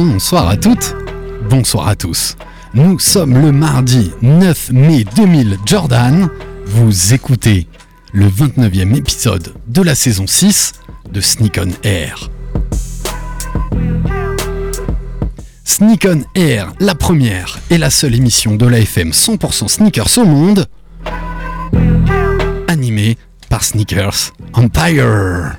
Bonsoir à toutes, bonsoir à tous. Nous sommes le mardi 9 mai 2000 Jordan. Vous écoutez le 29e épisode de la saison 6 de Sneak on Air. Sneak on Air, la première et la seule émission de la FM 100% sneakers au monde, animée par Sneakers Empire.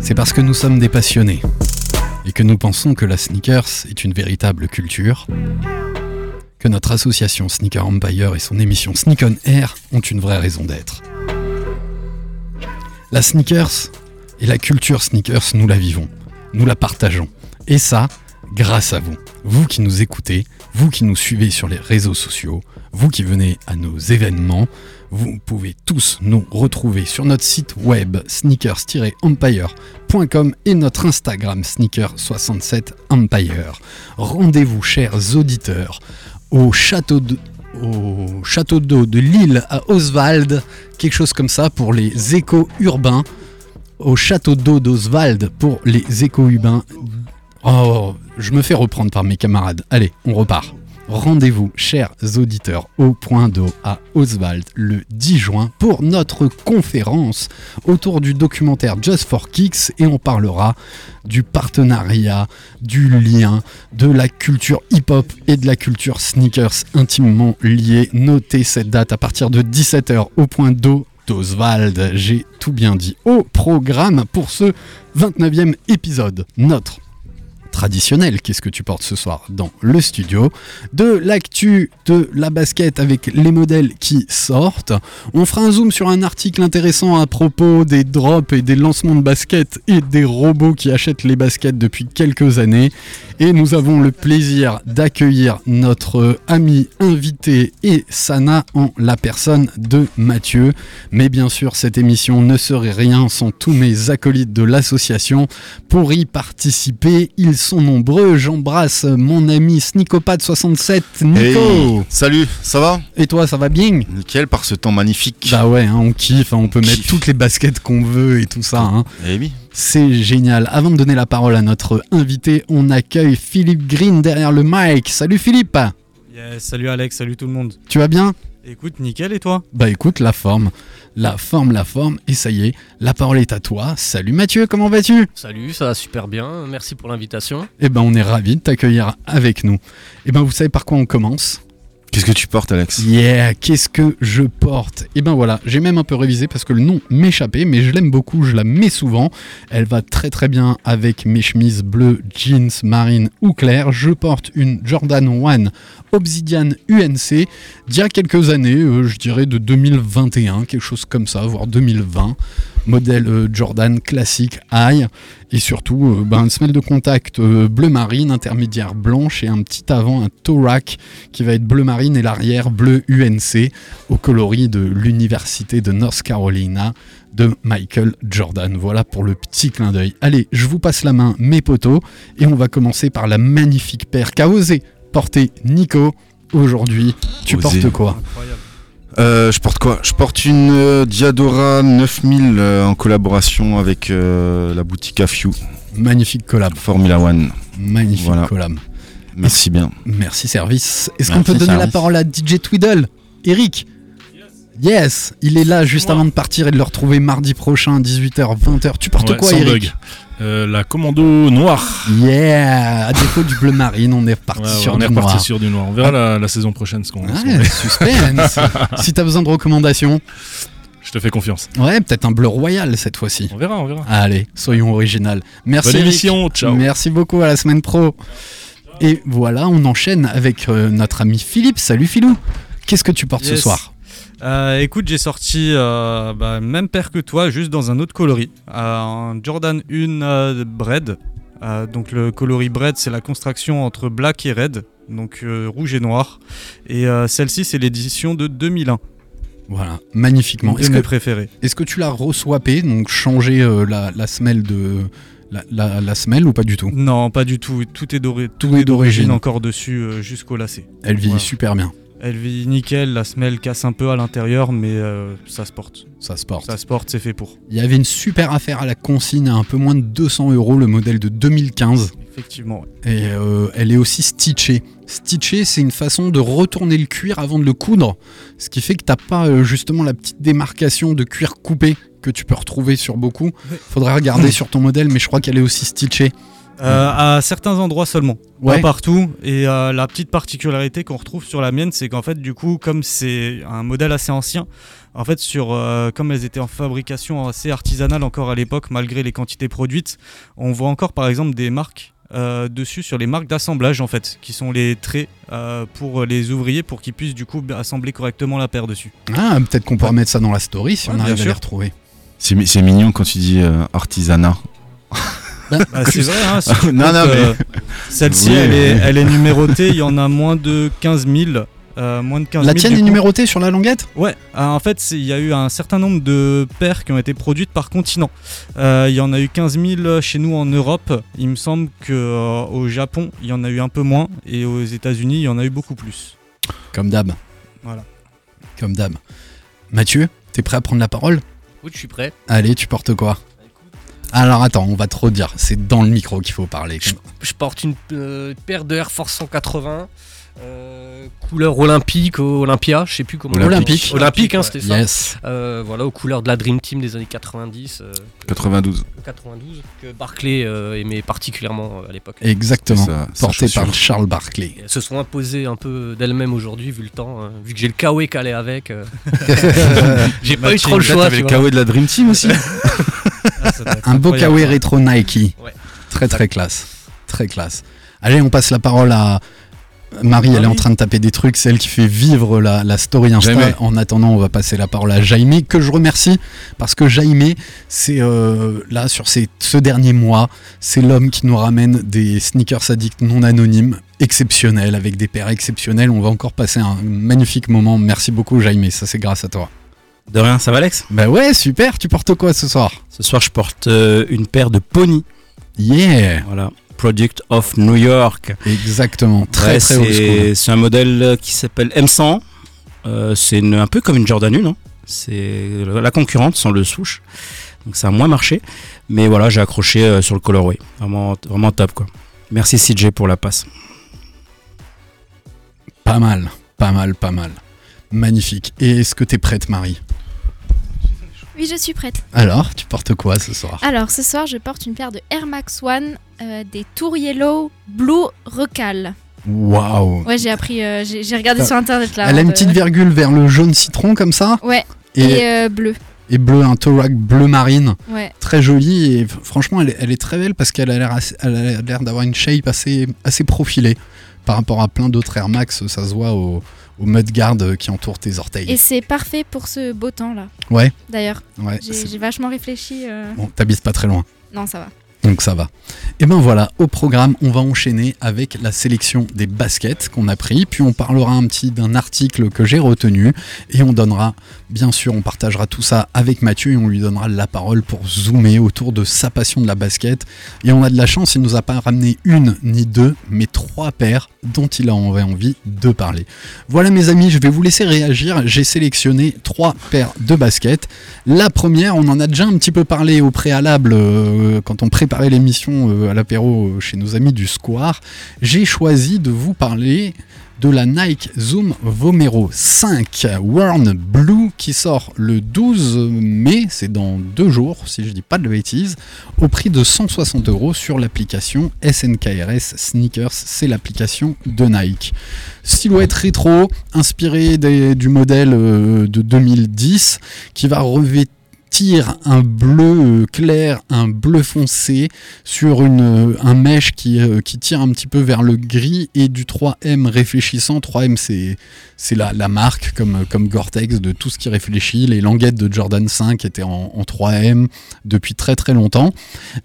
C'est parce que nous sommes des passionnés et que nous pensons que la sneakers est une véritable culture, que notre association Sneaker Empire et son émission Sneak on Air ont une vraie raison d'être. La sneakers et la culture sneakers, nous la vivons, nous la partageons. Et ça, grâce à vous. Vous qui nous écoutez, vous qui nous suivez sur les réseaux sociaux, vous qui venez à nos événements, vous pouvez tous nous retrouver sur notre site web sneakers-empire.com et notre Instagram sneaker67empire. Rendez-vous, chers auditeurs, au château de au château d'eau de Lille à Oswald, quelque chose comme ça pour les échos urbains, au château d'eau d'Oswald pour les échos urbains. Oh, je me fais reprendre par mes camarades. Allez, on repart. Rendez-vous, chers auditeurs, au point d'eau à Oswald le 10 juin pour notre conférence autour du documentaire Just for Kicks et on parlera du partenariat, du lien, de la culture hip-hop et de la culture sneakers intimement liés. Notez cette date à partir de 17h au point d'eau d'Oswald. J'ai tout bien dit au programme pour ce 29e épisode. Notre traditionnel. Qu'est-ce que tu portes ce soir dans le studio De l'actu de la basket avec les modèles qui sortent. On fera un zoom sur un article intéressant à propos des drops et des lancements de basket et des robots qui achètent les baskets depuis quelques années. Et nous avons le plaisir d'accueillir notre ami invité et Sana en la personne de Mathieu. Mais bien sûr, cette émission ne serait rien sans tous mes acolytes de l'association. Pour y participer, ils sont nombreux. J'embrasse mon ami Snicopad67, Nico. Hey, salut, ça va? Et toi, ça va bien? Nickel par ce temps magnifique. Bah ouais, hein, on kiffe, hein, on peut On mettre kiffe. toutes les baskets qu'on veut et tout ça. hein. Eh oui. C'est génial. Avant de donner la parole à notre invité, on accueille Philippe Green derrière le mic. Salut Philippe Yes, salut Alex, salut tout le monde. Tu vas bien? Écoute, nickel et toi? Bah écoute, la forme. La forme, la forme. Et ça y est, la parole est à toi. Salut Mathieu, comment vas-tu? Salut, ça va super bien. Merci pour l'invitation. Eh ben on est ravis de t'accueillir avec nous. Eh ben vous savez par quoi on commence? Qu'est-ce que tu portes, Alex? Yeah, qu'est-ce que je porte? Et ben voilà, j'ai même un peu révisé parce que le nom m'échappait, mais je l'aime beaucoup, je la mets souvent. Elle va très très bien avec mes chemises bleues, jeans, marine ou clair. Je porte une Jordan 1 Obsidian UNC d'il y a quelques années, euh, je dirais de 2021, quelque chose comme ça, voire 2020. Modèle euh, Jordan classique high et surtout euh, ben, une semelle de contact euh, bleu marine, intermédiaire blanche et un petit avant, un toe rack qui va être bleu marine et l'arrière bleu UNC au coloris de l'université de North Carolina de Michael Jordan. Voilà pour le petit clin d'œil. Allez, je vous passe la main, mes potos, et on va commencer par la magnifique paire qu'a osé porter Nico aujourd'hui. Tu Osé. portes quoi? Incroyable. Euh, Je porte quoi? Je porte une euh, Diadora 9000 euh, en collaboration avec la boutique AFU Magnifique collab. Formula One. Magnifique Voilà. collab. Merci bien. Merci service. Est-ce qu'on peut donner la parole à DJ Twiddle? Eric? Yes, il est là juste avant de partir et de le retrouver mardi prochain, 18h, 20h. Tu portes Ouais, quoi, sans Eric bug. Euh, la commando noire. Yeah À défaut du bleu marine, on est reparti Ouais, ouais, sur on du est reparti noir. sur du noir. On verra la, la saison prochaine ce qu'on. Ouais, fait. suspense Si t'as besoin de recommandations, Je te fais confiance. ouais, peut-être un bleu royal cette fois-ci. On verra, on verra. Allez, soyons original. Merci Bonne Eric. émission, ciao. Merci beaucoup, à la semaine pro. Et voilà, on enchaîne avec euh, notre ami Philippe. Salut Philou Qu'est-ce que tu portes ce soir? Euh, écoute, j'ai sorti euh, bah, même paire que toi, juste dans un autre coloris. Euh, un Jordan 1 euh, Bread. Donc le coloris Bread, c'est la construction entre black et red, donc rouge et noir. Et celle-ci, c'est l'édition de 2001. Voilà, magnifiquement. Est-ce que, est-ce que tu l'as reswappé, donc changé la, la semelle de. La, la, la semelle ou pas du tout? Non, pas du tout. Tout est doré. Tout est d'origine. d'origine encore dessus euh, jusqu'au lacet. Elle vit Voilà. super bien. Elle vit nickel, la semelle casse un peu à l'intérieur, mais euh, ça se porte. Ça se porte. Ça se porte, c'est fait pour. Il y avait une super affaire à la consigne à un peu moins de 200 euros, le modèle de 2015. Effectivement. ouais. Et euh, elle est aussi stitchée. Stitcher, c'est une façon de retourner le cuir avant de le coudre. Ce qui fait que t'as pas euh, justement la petite démarcation de cuir coupé que tu peux retrouver sur beaucoup. Faudrait regarder sur ton modèle, mais je crois qu'elle est aussi stitchée. Euh, à certains endroits seulement, Ouais. pas partout. Et euh, la petite particularité qu'on retrouve sur la mienne, c'est qu'en fait, du coup, comme c'est un modèle assez ancien, en fait, sur, euh, comme elles étaient en fabrication assez artisanale encore à l'époque, malgré les quantités produites, on voit encore par exemple des marques euh, dessus sur les marques d'assemblage en fait, qui sont les traits euh, pour les ouvriers pour qu'ils puissent du coup assembler correctement la paire dessus. Ah, peut-être qu'on peut remettre ça dans la story si Ouais, on bien arrive à les retrouver. C'est mi- c'est mignon quand tu dis euh, artisanat. Bah, c'est vrai, hein, si tu Non, comptes, non, mais- euh, celle-ci, Oui, elle, est, mais- elle est numérotée, il y en a moins de 15 000. euh, moins de 15 La 000, tienne du est coup. numérotée sur la languette? Ouais, euh, en fait, c'est- il y a eu un certain nombre de paires qui ont été produites par continent. Euh, Il y en a eu 15 000 chez nous en Europe. Il me semble qu'au Japon, il y en a eu un peu moins. Et aux États-Unis, il y en a eu beaucoup plus. Comme d'hab. Voilà. Comme d'hab. Mathieu, t'es prêt à prendre la parole? Écoute, je suis prêt. Allez, tu portes quoi? Alors attends, on va trop dire. C'est dans le micro qu'il faut parler. Je, je porte une euh, paire de Air Force 180, euh, couleur olympique, Olympia, je sais plus comment. Olympique. Olympique, hein, c'était ça. Yes. Euh, voilà, aux couleurs de la Dream Team des années 90. euh, 92. 92, que Barclay euh, aimait particulièrement euh, à l'époque. Exactement. Sa Porté par. Charles Barclay. Et elles se sont imposées un peu d'elles-mêmes aujourd'hui, vu le temps, hein, vu que j'ai le Kawe calé avec. euh, j'ai pas eu trop le choix. t'avais le. KO de la Dream Team aussi Un beau incroyable, kawaii ça. rétro Nike. Ouais. Très très classe. Très classe. Allez, on passe la parole à Marie. Elle est en train de taper des trucs. C'est elle qui fait vivre la, la story Insta. En attendant, on va passer la parole à Jaime, que je remercie parce que Jaime, c'est euh, là sur ces, ce dernier mois, c'est l'homme qui nous ramène des sneakers addicts non anonymes exceptionnels avec des paires exceptionnelles. On va encore passer un magnifique moment. Merci beaucoup, Jaime. Ça, c'est grâce à toi. De rien, ça va Alex? Bah ouais, super. Tu portes quoi ce soir? Ce soir, je porte euh, une paire de pony. Yeah. Voilà. Product of New York. Exactement. Très Ouais, très c'est un modèle qui s'appelle M100. Euh, c'est un peu comme une Jordan 1. hein. C'est la concurrente sans le souche. Donc ça a moins marché. Mais voilà, j'ai accroché euh, sur le colorway. Vraiment, vraiment top quoi. Merci CJ pour la passe. Pas mal, pas mal, pas mal. Magnifique. Et est-ce que t'es prête, Marie? Oui, je suis prête. Alors, tu portes quoi ce soir? Alors, ce soir, je porte une paire de Air Max One euh, des Tour Yellow Blue Recal. Waouh Ouais, j'ai appris, euh, j'ai regardé sur internet là. Elle a une de- petite virgule vers le jaune citron comme ça? Ouais, et, et, euh, bleu. et bleu, un Torak bleu marine. Ouais. Très jolie et franchement, elle est, elle est très belle parce qu'elle a l'air assez- elle a l'air d'avoir une shape assez, assez profilée par rapport à plein d'autres Air Max. Ça se voit au, au mudguard qui entoure tes orteils. Et c'est parfait pour ce beau temps là. Ouais, D'ailleurs, ouais. j'ai vachement réfléchi. euh, Bon, t'habites pas très loin. Non, ça va. Donc ça va. Et ben voilà, au programme, on va enchaîner avec la sélection des baskets qu'on a pris, puis on parlera un petit d'un article que j'ai retenu, et on donnera, bien sûr, on partagera tout ça avec Mathieu et on lui donnera la parole pour zoomer autour de sa passion de la basket. Et on a de la chance, il nous a pas ramené une ni deux, mais trois paires dont il a envie de parler. Voilà mes amis, je vais vous laisser réagir. J'ai sélectionné trois paires de baskets. La première, on en a déjà un petit peu parlé au préalable euh, quand on prépare l'émission euh, à l'apéro euh, chez nos amis du Square, j'ai choisi de vous parler de la Nike Zoom Vomero 5 Warn Blue qui sort le 12 mai, c'est dans deux jours si je dis pas de bêtises, au prix de 160 euros sur l'application SNKRS Sneakers, c'est l'application de Nike. Silhouette rétro, inspirée du modèle euh, de 2010, qui va revêtir un bleu euh, clair, un bleu foncé sur une, euh, un mesh qui, euh, qui tire un petit peu vers le gris et du 3M réfléchissant. 3M c'est, la, la marque comme, comme Gore-Tex de tout ce qui réfléchit. Les languettes de Jordan 5 étaient en, en 3M depuis très très longtemps.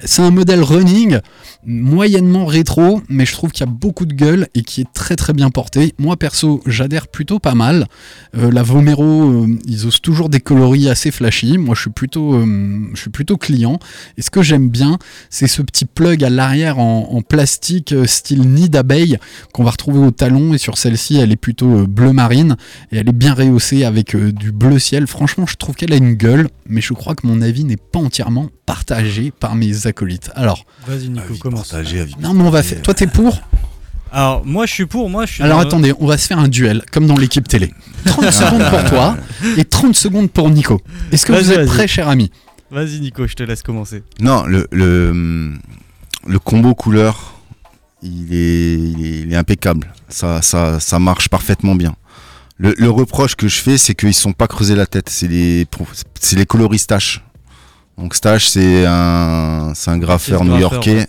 C'est un modèle running moyennement rétro, mais je trouve qu'il y a beaucoup de gueule et qui est très très bien porté. Moi perso, j'adhère plutôt pas mal. La Vomero, ils osent toujours des coloris assez flashy. Moi, je suis plutôt, euh, je suis plutôt client. Et ce que j'aime bien, c'est ce petit plug à l'arrière en, en plastique euh, style nid d'abeille qu'on va retrouver au talon. Et sur celle-ci, elle est plutôt euh, bleu marine et elle est bien rehaussée avec euh, du bleu ciel. Franchement, je trouve qu'elle a une gueule, mais je crois que mon avis n'est pas entièrement partagé par mes acolytes. Alors, Vas-y Nico, commence. non, mais on va faire. Toi, t'es pour? Alors moi je suis pour, moi je suis. Alors dans- attendez, on va se faire un duel, comme dans l'équipe télé. 30 secondes pour toi et 30 secondes pour Nico. Est-ce que vous êtes prêts, cher ami? Vas-y Nico, je te laisse commencer. Non, le, le, le combo couleur, il est, il est, il est impeccable. Ça, ça, ça marche parfaitement bien. Le, le reproche que je fais, c'est qu'ils ne sont pas creusés la tête. C'est les, les coloris Stash. Donc Stash, c'est un, c'est un graffeur new-yorkais ouais.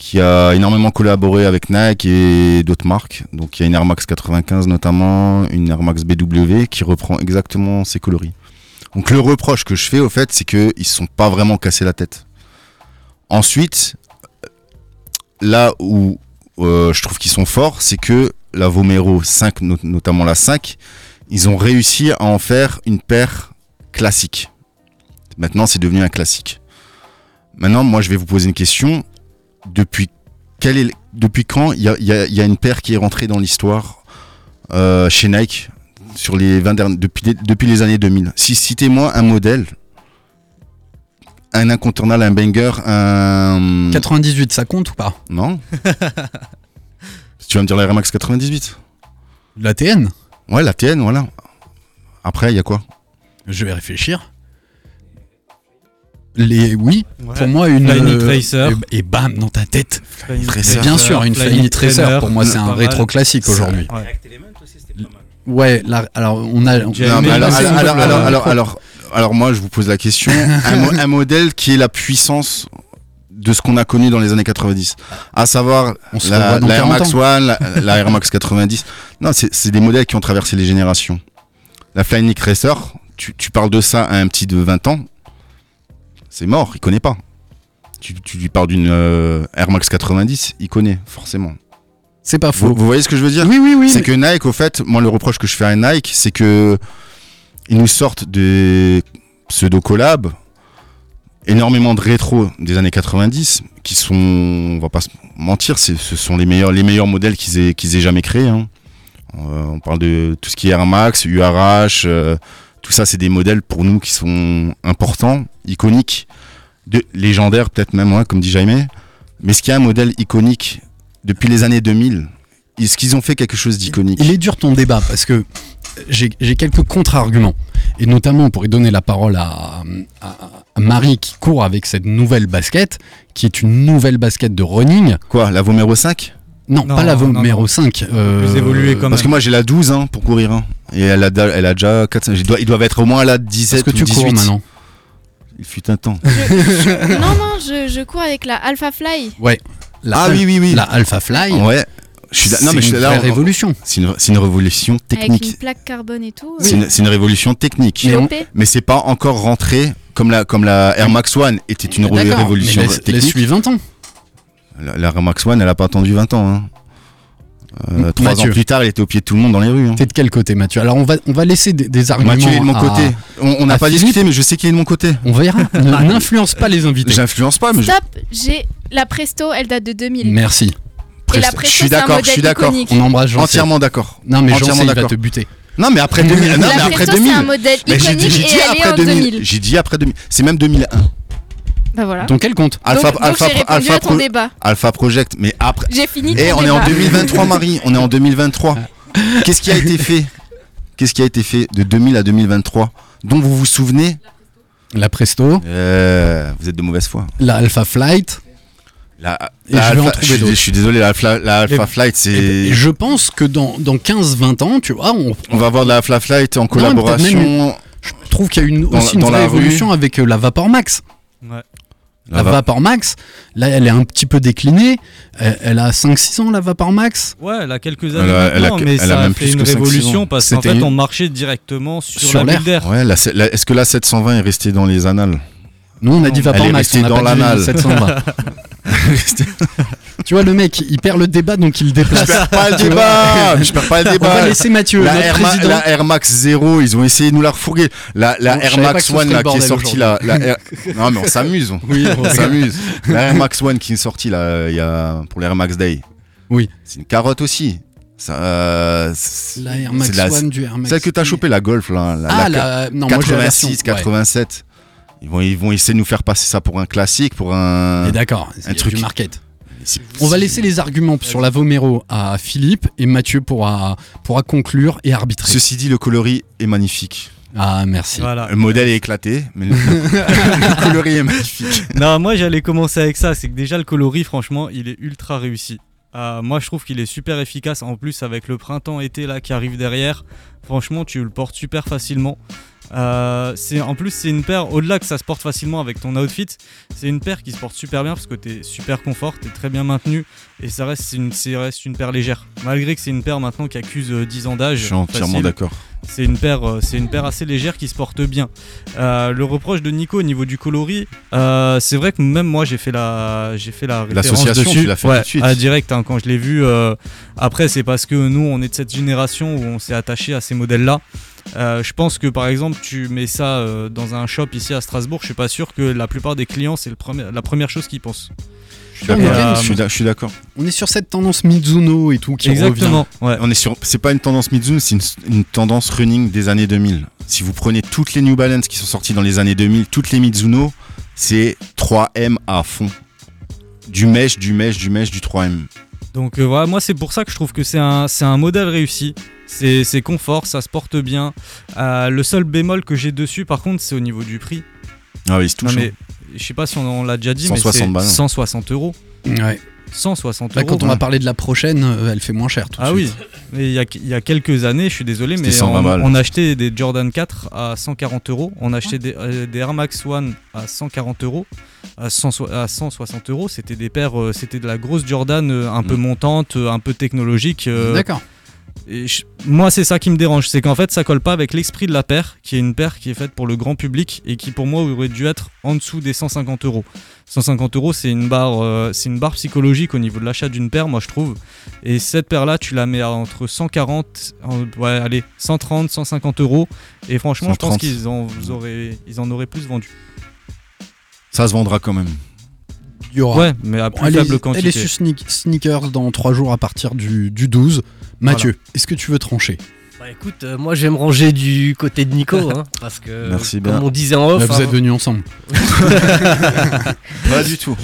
Qui a énormément collaboré avec Nike et d'autres marques. Donc il y a une Air Max 95 notamment, une Air Max BW qui reprend exactement ces coloris. Donc le reproche que je fais au fait, c'est qu'ils ne sont pas vraiment cassés la tête. Ensuite, là où euh, je trouve qu'ils sont forts, c'est que la Vomero 5, not- notamment la 5, ils ont réussi à en faire une paire classique. Maintenant, c'est devenu un classique. Maintenant, moi, je vais vous poser une question. Depuis, quel est, depuis quand il y a, il y a- il y a une paire qui est rentrée dans l'histoire euh, chez Nike sur les 20 dernières, depuis, les- depuis les années 2000 Si Citez-moi un modèle, un incontournable, un banger, un... 98, ça compte ou pas? Non. Tu vas me dire la Air Max 98 La TN Ouais, la TN, voilà. Après, il y a quoi? Je vais réfléchir. Les oui, Ouais. pour moi une euh, Tracer. et, et bam dans ta tête. Flyknit Tracer. Bien sûr, une Flyknit Tracer Trainer, pour moi c'est un rétro classique aujourd'hui. Ouais. Alors on a Non, alors, alors, alors, alors, alors, alors, alors, moi, je vous pose la question. un, mo- un modèle qui est la puissance de ce qu'on a connu dans les années 90. À savoir On la, la Air 40 Max ans. One, la, la Air Max 90. Non, c'est c'est des modèles qui ont traversé les générations. La Flyknit Racer, tu, tu parles de ça à un petit de 20 ans, c'est mort, il connaît pas. Tu, tu lui parles d'une euh, Air Max 90, il connaît, forcément. c'est pas faux. vous voyez ce que je veux dire? Oui oui oui. c'est mais- que Nike, au fait, moi le reproche que je fais à Nike, c'est que ils nous sortent des pseudo collabs, énormément de rétro des années 90, qui sont, on va pas se mentir, ce sont les meilleurs, les meilleurs modèles qu'ils aient, qu'ils aient jamais créés. hein. Euh, on parle de tout ce qui est Air Max, URH, euh, tout ça, c'est des modèles pour nous qui sont importants, iconiques, de, légendaires peut-être même, comme dit Jaime. Mais ce qui est un modèle iconique depuis les années 2000, est-ce qu'ils ont fait quelque chose d'iconique? Il est dur ton débat parce que j'ai j'ai quelques contre-arguments. Et notamment, on pourrait donner la parole à, à- à Marie qui court avec cette nouvelle basket, qui est une nouvelle basket de running. Quoi, la Vomero 5 Non, Non, pas la non. 5. euh, Plus évolué quand Parce que moi j'ai la 12 hein, pour courir. hein. Et elle a, da- elle a déjà 4, ils doivent, ils doivent être au moins à la 17 Est-ce que ou tu 18. cours maintenant Il fut un temps. non, non, je, je cours avec la Alpha Fly. Ouais. La ah oui, oui, oui. La Alpha Fly. Ouais. Je suis, non, c'est mais je suis là. on- révolution. C'est une, révolution Avec technique. une plaque carbone et tout. C'est une, c'est une révolution technique. Mais on-. Mais c'est pas encore rentré comme la, comme la Air Max One était une révolution mais laisse- technique. laisse-lui 20 ans. La, la Air Max One, elle a pas attendu 20 ans. Hein. Euh, trois Mathieu. ans plus tard, elle était au pied de tout le monde dans les rues. hein. T'es de quel côté, Mathieu? Alors, on va, on va laisser des, des arguments. Mathieu il est de mon à- côté. On n'a pas Philippe. discuté, mais je sais qu'il est de mon côté. On verra. N'influence pas les invités. J'influence pas, mais je- Stop, j'ai la Presto, elle date de 2000. Merci. Et la je Presto, suis c'est un d'accord, je suis d'accord. On embrasse jean Entièrement d'accord. Non, mais Entièrement jean il va te buter. Non, mais après 2000. Non, mais la après Presto, c'est 2000. un modèle iconique j'ai et dit elle est après en 2000. 2000. J'ai dit après 2000. C'est même 2001. Bah voilà. Donc elle compte. Alpha, donc Alpha, j'ai répondu Alpha, à ton Pro- débat. Alpha Project, mais après. J'ai fini Et ton on est en débat. 2023, Marie. On est en 2023. Qu'est-ce qui a été fait? Qu'est-ce qui a été fait de 2000 à 2023 dont vous vous souvenez? La Presto, Euh, Vous êtes de mauvaise foi. la Alpha Flight. La, Et la je vais en Alpha- trouver je, suis, je suis désolé, la Alpha, la Alpha Et- Flight, c'est. je pense que dans, dans 15-20 ans, tu vois, on, On va avoir de la Alpha Flight en même collaboration. je trouve qu'il y a une, Dans aussi une dans vraie la rue. évolution avec euh, la Vapor Max. Ouais. La, La Va- Vapor Max, là, elle est un petit peu déclinée. Elle, elle a 5-6 ans, la Vapor Max. Ouais, elle a quelques Elle années a- elle a- maintenant, mais elle ça a même fait plus une révolution parce qu'en fait une- on marchait directement sur, Sur la l'air. Ouais, la- la- est-ce que la 720 est restée dans les annales? Nous, on a dit Elle Vapor est Max, restée on a dans l'anal. 720. tu vois, le mec, il perd le débat, donc il le déplace. Je perds pas le débat Je perds pas le On débat va laisser Mathieu, la notre Air, président. la Air Max 0, ils ont essayé de nous la refourguer. La, la Bon, Air Max que ce One serait là, le qui est sortie là. La Air- Non mais on s'amuse. on- Oui, on s'amuse. La Air Max One qui est sortie là, il y a pour l'Air Max Day. Oui. C'est une carotte aussi. Ça, euh, c'est- La Air Max la- One du Air Max. Celle que t'as chopé la Golf là. La, Ah, la. Non, moi j'ai la version. 86, ouais. 87. Ils vont, ils vont essayer de nous faire passer ça pour un classique, pour un. D'accord, c'est truc- du market. On va laisser les arguments sur la Vomero à Philippe et Mathieu pourra, pourra conclure et arbitrer. Ceci dit, le coloris est magnifique. Ah, merci. Voilà. Le modèle est éclaté, mais le, le coloris est magnifique. Non, moi j'allais commencer avec ça. C'est que déjà le coloris, franchement, il est ultra réussi. Euh, moi je trouve qu'il est super efficace. En plus, avec le printemps-été là qui arrive derrière, franchement, tu le portes super facilement. Euh, en plus c'est une paire au-delà que ça se porte facilement avec ton outfit c'est une paire qui se porte super bien parce que t'es super confort t'es très bien maintenu et ça reste une, c'est- reste une paire légère malgré que c'est une paire maintenant qui accuse euh, 10 ans d'âge Je suis entièrement d'accord. C'est une paire, euh, c'est une paire assez légère qui se porte bien. Euh, le reproche de Nico au niveau du coloris, euh, c'est vrai que même moi j'ai fait la, j'ai fait la référence L'association, dessus. tu l'as fait Ouais, tout de suite. à direct hein, quand je l'ai vu. euh, après c'est parce que nous on est de cette génération où on s'est attaché à ces modèles-là. Euh, je pense que par exemple tu mets ça euh, dans un shop ici à Strasbourg, je suis pas sûr que la plupart des clients c'est le premier- la première chose qu'ils pensent. Je suis On d'accord. est bien Je suis d'accord. On est sur cette tendance Mizuno et tout qui Exactement. Ouais. On est sur. C'est pas une tendance Mizuno, c'est une, une tendance running des années 2000. Si vous prenez toutes les New Balance qui sont sorties dans les années 2000, toutes les Mizuno, c'est 3M à fond. Du mesh, du mesh, du mesh, du 3M. Donc euh, voilà, moi c'est pour ça que je trouve que c'est un, c'est un modèle réussi. C'est c'est confort, ça se porte bien. Euh, le seul bémol que j'ai dessus par contre c'est au niveau du prix. Ah oui, c'est Non touchant. mais je sais pas si on, on l'a déjà dit, mais 160 c'est balles. 160 euros. Ouais. 160 Là, euros. quand on va parler de la prochaine, euh, elle fait moins cher tout de Ah oui, suite. mais il y a, il y a quelques années, je suis désolé, mais C'était 120 on, balles. on achetait des Jordan 4 à 140 euros, on achetait des, euh, des Air Max One à 140 euros, à, 100 so- à 160 euros. C'était des paires, euh, c'était de la grosse Jordan euh, un peu Mm. montante, euh, un peu technologique. euh, D'accord. Et je- moi, c'est ça qui me dérange, c'est qu'en fait, ça colle pas avec l'esprit de la paire, qui est une paire qui est faite pour le grand public et qui, pour moi, aurait dû être en dessous des 150 euros. 150 euros, c'est une barre, euh, c'est une barre psychologique au niveau de l'achat d'une paire, moi je trouve. Et cette paire-là, tu la mets à entre 140, euh, ouais, allez, 130, 150 euros. Et franchement, je 130. pense qu'ils en vous auraient, ils en auraient plus vendu. Ça se vendra quand même. Il y aura. Ouais, mais à Bon, plus elle, est, faible elle quantité. est sur sneak- sneakers dans 3 jours à partir du, du 12. Mathieu, est-ce que tu veux trancher Bah écoute, euh, moi je vais me ranger du côté de Nico, hein, parce que Merci comme bien. on disait en off, Là, Vous hein, êtes venus ensemble. Pas du tout.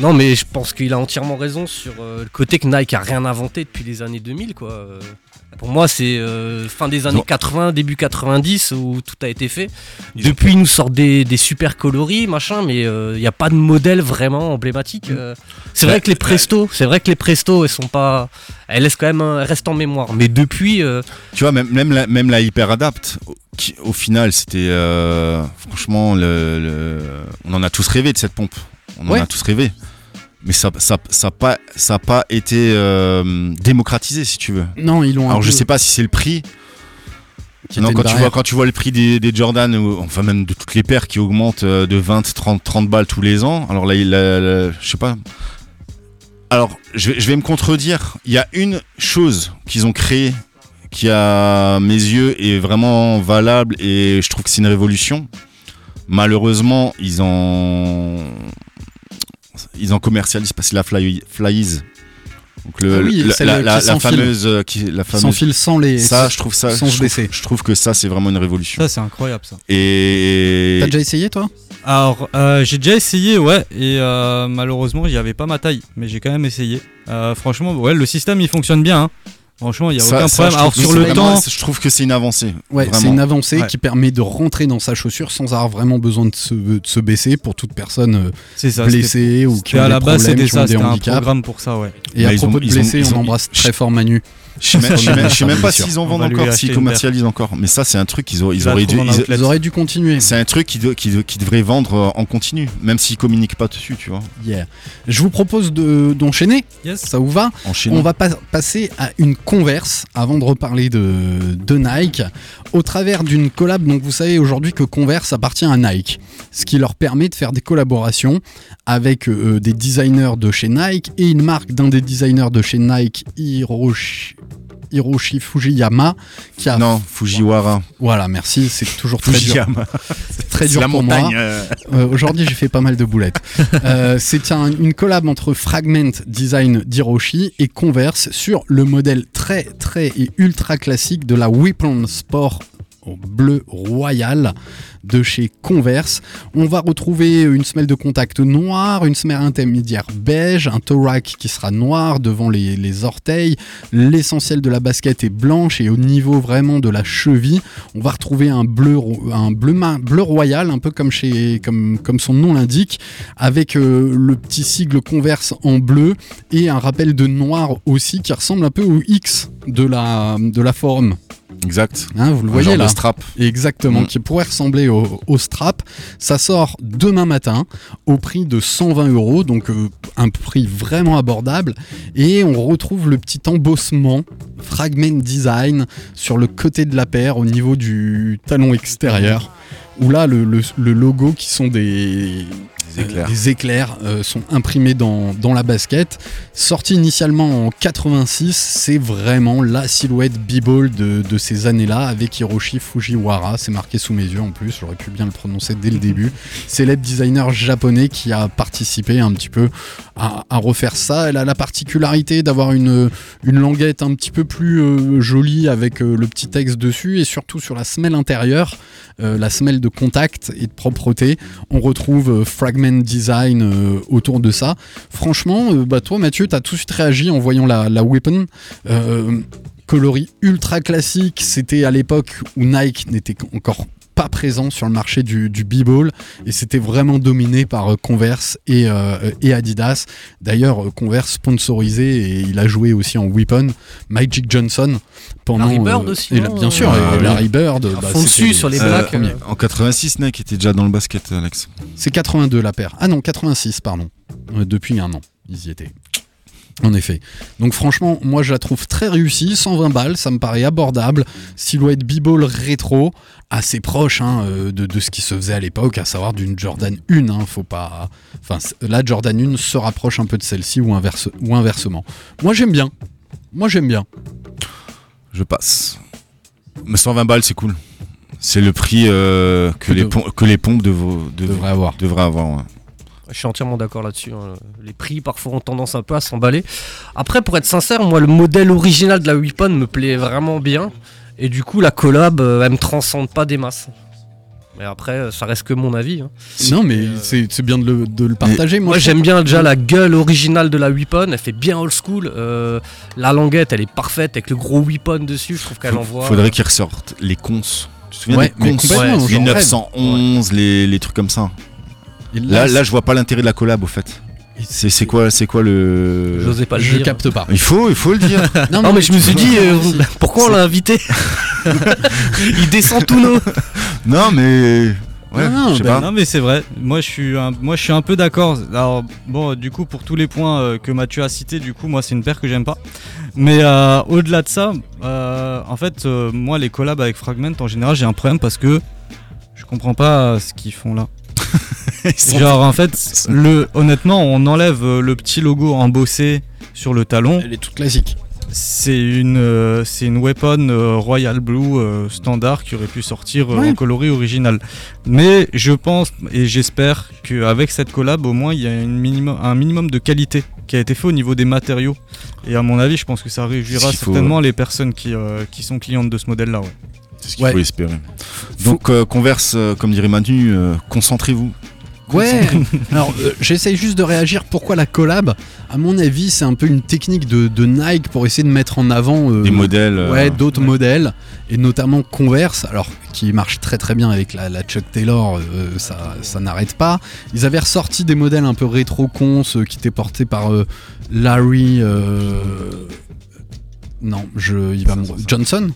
Non mais je pense qu'il a entièrement raison sur euh, le côté que Nike a rien inventé depuis les années 2000 quoi. Euh, Pour moi c'est euh, fin des années Non. 80, début 90 où tout a été fait. Depuis ils nous sortent des, des super coloris machin, mais il n'y a pas de modèle vraiment emblématique. C'est vrai que les Presto, c'est vrai que les Presto elles sont pas, elles laissent quand même, elles restent en mémoire. Mais depuis, Tu vois, même, même, la, même la Hyper Adapt, au- qui, au final, c'était. euh, franchement, le, le- on en a tous rêvé de cette pompe. On Ouais. en a tous rêvé. Mais ça n'a ça, ça a pas, ça a pas été euh, démocratisé, si tu veux. Non, ils l'ont Alors, je peu- sais pas si c'est le prix. Non, quand tu, vois, barrière. quand tu vois le prix des, des Jordan, ou- enfin même de toutes les paires qui augmentent euh, de 20, 30, 30 balles tous les ans, alors là, il je sais pas. Alors, je vais, je vais me contredire. Il y a une chose qu'ils ont créée qui, à mes yeux, est vraiment valable et je trouve que c'est une révolution. Malheureusement, ils en, ils en commercialisent parce que la Fly, Flyies. Donc le, Ah oui, la, qui la- fameuse, euh, qui, la Sans fameuse fil, sans les. ça, je trouve ça. sans trouve, je trouve que ça, c'est vraiment une révolution. Ça, c'est incroyable ça. Et T'as déjà essayé toi? Alors, euh, j'ai déjà essayé, ouais, et euh, malheureusement, j'y avais pas ma taille, mais j'ai quand même essayé. Euh, franchement, ouais, le système il fonctionne bien. hein. Franchement, il y a Ça- aucun ça, problème. Alors sur le c'est- temps, je trouve que c'est une avancée. Ouais, vraiment. c'est une avancée Ouais. qui permet de rentrer dans sa chaussure sans avoir vraiment besoin de se, de se baisser pour toute personne euh, ça. blessée ou qui ont à des la base, problèmes, c'était qui ont ça, des c'était un programme pour ça, ouais. Et Bah, à ils propos ont- de ont- blessés, on embrasse très fort Manu. Je sais même, je sais même- pas s'ils en vendent encore, s'ils commercialisent encore. Mais ça, c'est un truc qu'ils auraient, ils auraient dû. ils- auraient dû continuer. C'est un truc qu'ils qu'ils devraient vendre euh, en continu, même s'ils communiquent pas dessus, tu vois. Yeah. Je vous propose de- d'enchaîner. Yes. Ça vous va Enchaînons. On va pas- passer à une Converse avant de reparler de, de Nike au travers d'une collab. Donc vous savez aujourd'hui que Converse appartient à Nike, ce qui leur permet de faire des collaborations avec euh, des designers de chez Nike et une marque d'un des designers de chez Nike, Hiroshi, Hiroshi Fujiyama, qui a Non, Fujiwara. voilà merci, c'est toujours très dur, Fujiyama. très C'est dur la pour montagne. moi. euh, Euh, Aujourd'hui, j'ai fait pas mal de boulettes. Euh, c'est un- une collab entre Fragment Design d'Hiroshi et Converse sur le modèle très très et ultra classique de la Weapon Sport bleu royal de chez Converse. On va retrouver une semelle de contact noire, une semelle intermédiaire beige, un rack qui sera noir devant les, les orteils. L'essentiel de la basket est blanche et au niveau vraiment de la cheville, on va retrouver un bleu, un bleu, bleu royal, un peu comme, chez, comme, comme son nom l'indique, avec euh, le petit sigle Converse en bleu et un rappel de noir aussi qui ressemble un peu au X de la, de la forme. Exact. Hein, vous le Un voyez genre là de strap. Exactement, Mm. qui pourrait ressembler au, au strap. Ça sort demain matin au prix de 120 euros, donc euh, un prix vraiment abordable. Et on retrouve le petit embossement Fragment Design sur le côté de la paire au niveau du talon extérieur. Où là, le, le- le logo qui sont des, Des éclairs. euh, sont imprimés dans, dans la basket. Sorti initialement en 86, c'est vraiment la silhouette b-ball de, de ces années-là avec Hiroshi Fujiwara. C'est marqué sous mes yeux en plus, j'aurais pu bien le prononcer dès le début. Célèbre designer japonais qui a participé un petit peu à, refaire ça. Elle a la particularité d'avoir une, une languette un petit peu plus euh, jolie avec euh, le petit texte dessus et surtout sur la semelle intérieure, la semelle de contact et de propreté, on retrouve euh, Design euh, autour de ça. Franchement, euh, bah, toi Mathieu, t'as tout de suite réagi en voyant la, la weapon. Euh, coloris ultra classique, c'était à l'époque où Nike n'était encore pas présent sur le marché du, du b-ball et c'était vraiment dominé par euh, Converse et, euh, et Adidas. D'ailleurs, euh, Converse sponsorisé et il a joué aussi en Weapon, Magic Johnson pendant. Larry Bird aussi, et la- non bien sûr, Ah, et. Larry Bird. Bah, dessus sur les Euh, blacks, euh. En 86, Nike était déjà dans le basket, Alex. C'est 82 la paire. Ah non, 86, pardon. Depuis un an, ils y étaient. En effet. Donc franchement, moi je la trouve très réussie, 120 balles, ça me paraît abordable. Silhouette b-ball rétro, assez proche hein, euh, de, de ce qui se faisait à l'époque, à savoir d'une Jordan 1. Hein, faut pas... Enfin, la Jordan 1 se rapproche un peu de celle-ci ou, inverse... ou inversement. Moi j'aime bien. Moi j'aime bien. Je passe. Mais 120 balles, c'est cool. C'est le prix euh, que, Que les de- pom- que les pompes avoir. devraient avoir. ouais. Je suis entièrement d'accord là-dessus. hein. Les prix parfois ont tendance un peu à s'emballer. Après, pour être sincère, moi le modèle original de la Weapon me plaît vraiment bien. Et du coup, la collab, euh, elle me transcende pas des masses. Mais après, euh, ça reste que mon avis. hein. Non mais c'est c'est bien de le, de le partager. Moi, Moi j'aime bien déjà la gueule originale de la Weapon, elle fait bien old school. euh, la languette elle est parfaite avec le gros Weapon dessus, je trouve qu'elle envoie. Faudrait qu'ils ressortent les cons. Tu te souviens Ouais, des cons complètement, Les j'en rêve. 911, les, les trucs comme ça? Là, là, je vois pas l'intérêt de la collab au fait. C'est c'est quoi, c'est quoi le. J'osais pas le je dire. capte pas. Il faut, il faut le dire. Non, mais je me suis dit, euh, pourquoi on l'a invité Il descend tout nos. non, mais. Ouais, Non, non, je sais pas. Non mais c'est vrai, moi je suis un, moi je suis un peu d'accord. Alors bon du coup pour tous les points euh, que Mathieu a cités, du coup moi c'est une paire que j'aime pas. Mais euh, au-delà de ça, euh, en fait euh, moi les collabs avec Fragment en général j'ai un problème parce que je comprends pas euh, ce qu'ils font là. Genre en fait le honnêtement on enlève euh, le petit logo embossé sur le talon. Elle est toute classique. C'est une, euh, c'est une weapon euh, Royal Blue euh, standard qui aurait pu sortir euh, Ouais. en coloris original. Mais je pense et j'espère qu'avec cette collab, au moins, il y a une minimum, un minimum de qualité qui a été fait au niveau des matériaux. Et à mon avis, je pense que ça réjouira faut, certainement les personnes qui, euh, qui sont clientes de ce modèle-là. Ouais. C'est ce qu'il Ouais. faut espérer. Donc, euh, Converse, euh, comme dirait Manu, euh, concentrez-vous. Ouais, alors euh, j'essaye juste de réagir. Pourquoi la collab? À mon avis, c'est un peu une technique de, de Nike pour essayer de mettre en avant euh, Des modèles, euh, ouais, d'autres modèles, et notamment Converse, alors qui marche très très bien avec la, la Chuck Taylor, euh, ça, ça n'arrête pas. Ils avaient ressorti des modèles un peu rétro cons euh, qui étaient portés par euh, Larry. euh, Non, je, il va me- Johnson?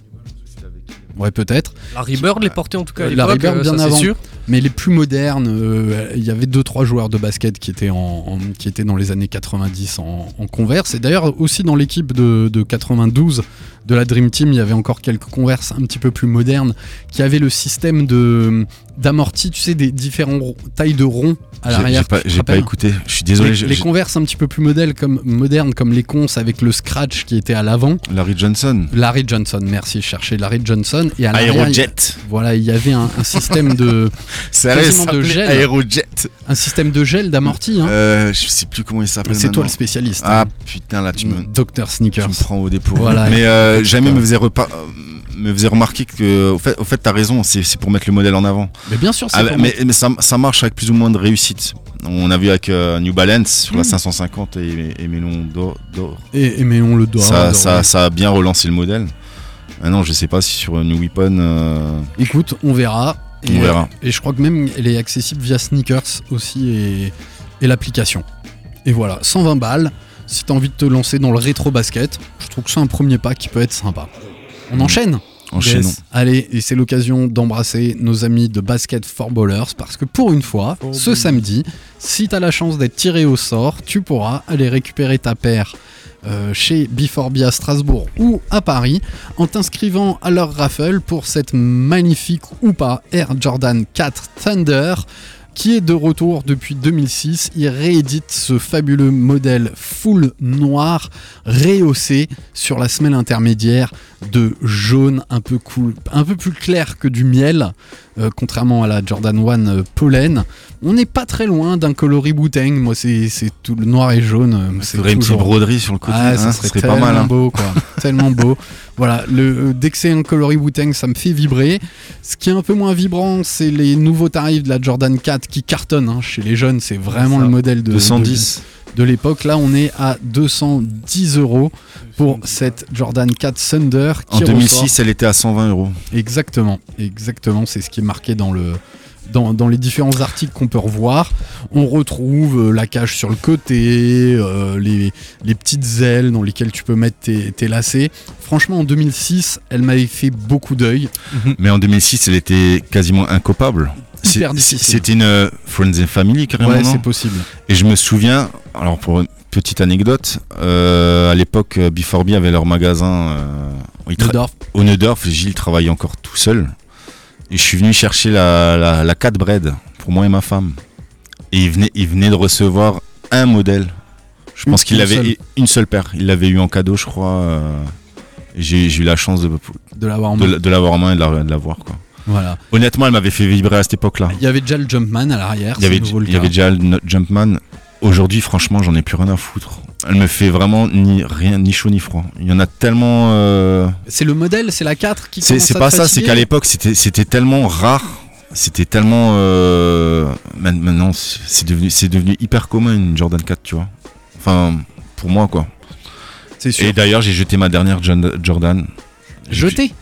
Ouais, peut-être. Larry Bird les portait en tout cas à Euh, Larry Bird euh, bien ça, avant. sûr. Mais les plus modernes, euh, il y avait deux trois joueurs de basket qui étaient en, en- qui étaient dans les années 90 en, en Converse. Et d'ailleurs aussi dans l'équipe de, de 92 de la Dream Team, il y avait encore quelques Converse un petit peu plus modernes qui avaient le système de d'amorti, tu sais, des différents ro- tailles de ronds à l'arrière. j'ai pas- écouté. Je suis désolé, Les, les j'ai- Converse un petit peu plus modèles comme modernes comme les cons avec le scratch qui était à l'avant. Larry Johnson. Larry Johnson, merci, je cherchais Larry Johnson. Et à Aerojet. il- Voilà, il y avait un, un système de. Ça quasiment s'appelait de gel. Aerojet. Un système de gel d'amorti. Hein. Euh, je sais plus comment il s'appelle. C'est toi le spécialiste. Ah hein. putain, là tu me. Docteur Sneakers. Tu me prends au dépourvu. Voilà. Mais euh, Jamais me faisait, euh, me faisait remarquer que. Au fait, au fait t'as raison, c'est pour mettre le modèle en avant. Mais bien sûr, c'est Ah, mais ça, ça marche avec plus ou moins de réussite. On a vu avec euh, New Balance sur la Mm. 550 et, et Mélon d'or. d'or. Et, le doit. Ça, ça, ouais. ça a bien relancé le modèle. Maintenant, je sais pas si sur New Weapon. euh, Écoute, on verra. Et, On verra. Et je crois que même elle est accessible via Sneakers aussi et, et l'application. Et voilà, 120 balles. Si t'as envie de te lancer dans le rétro basket, je trouve que c'est un premier pas qui peut être sympa. On Mm. enchaîne Enchaînons. Yes. Allez, et c'est l'occasion d'embrasser nos amis de Basket for Ballers parce que pour une fois, ce samedi, si tu as la chance d'être tiré au sort, tu pourras aller récupérer ta paire euh, chez Biforbia à Strasbourg ou à Paris en t'inscrivant à leur raffle pour cette magnifique ou pas Air Jordan 4 Thunder qui est de retour depuis 2006. Il réédite ce fabuleux modèle full noir rehaussé sur la semelle intermédiaire de jaune un peu plus clair que du miel, euh, contrairement à la Jordan 1 euh, pollen. On n'est pas très loin d'un coloris Wu-Tang. Moi, c'est tout le noir et jaune. euh, c'est une petite broderie sur le côté, Ah, hein, ça ce serait, serait pas mal, hein. beau, quoi. tellement beau. Voilà, le, euh, dès que c'est un coloris Wu-Tang, ça me fait vibrer. Ce qui est un peu moins vibrant, c'est les nouveaux tarifs de la Jordan 4 qui cartonnent hein. chez les jeunes. C'est vraiment Ça. le modèle de 210. de, de l'époque. Là, on est à 210 euros pour cette Jordan 4 Thunder. En qui 2006, ressort. elle était à 120 euros. Exactement, exactement, c'est ce qui est marqué dans le dans, dans les différents articles qu'on peut revoir. On retrouve euh, la cage sur le côté, euh, les, les petites ailes dans lesquelles tu peux mettre tes, tes lacets. Franchement, en 2006, elle m'avait fait beaucoup d'œil. Mais en 2006, elle était quasiment incopable. C'était une euh, Friends and Family carrément. Ouais, c'est possible. Et je me souviens, alors pour une petite anecdote, euh, à l'époque, Before Me avait leur magasin euh, il Neudorf. au Neudorf. Gilles travaillait encore tout seul. Et je suis venu chercher la, la, la 4 bread pour moi et ma femme. Et il venait, il venait de recevoir un modèle. Je pense qu'il avait seule. une seule paire. Il l'avait eu en cadeau, je crois. euh, j'ai eu la chance de, De l'avoir en de, main. de l'avoir en main et de la, de la voir. Quoi. Voilà. Honnêtement, elle m'avait fait vibrer à cette époque-là. Il y avait déjà le Jumpman à l'arrière. Il y avait, il y déjà le Jumpman. Aujourd'hui, franchement, j'en ai plus rien à foutre. Elle me fait vraiment ni rien, ni chaud ni froid. Il y en a tellement. euh, C'est le modèle, c'est la 4 qui C'est pas ça, c'est qu'à l'époque, c'était c'était tellement rare. C'était tellement. euh, Maintenant, c'est devenu, c'est devenu hyper commun une Jordan 4, tu vois. Enfin, pour moi, quoi. C'est sûr. Et d'ailleurs, j'ai jeté ma dernière Jordan. Jeté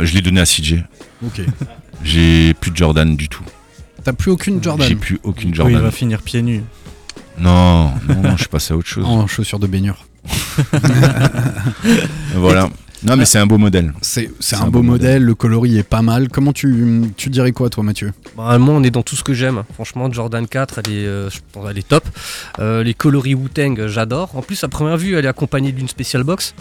Je l'ai donné à CJ. Ok. J'ai plus de Jordan du tout. T'as plus aucune Jordan J'ai plus aucune Oui, Jordan. il va finir pieds nus. Non, non, non, je suis passé à autre chose. en chaussures de baignure. Voilà. Non, mais c'est un beau modèle. C'est c'est un, beau modèle, le coloris est pas mal. Comment tu, tu dirais quoi, toi, Mathieu? Bah, moi, on est dans tout ce que j'aime. Franchement, Jordan 4, elle est, euh, je pense, elle est top. Euh, les coloris Wu-Tang, j'adore. En plus, à première vue, elle est accompagnée d'une spécial box.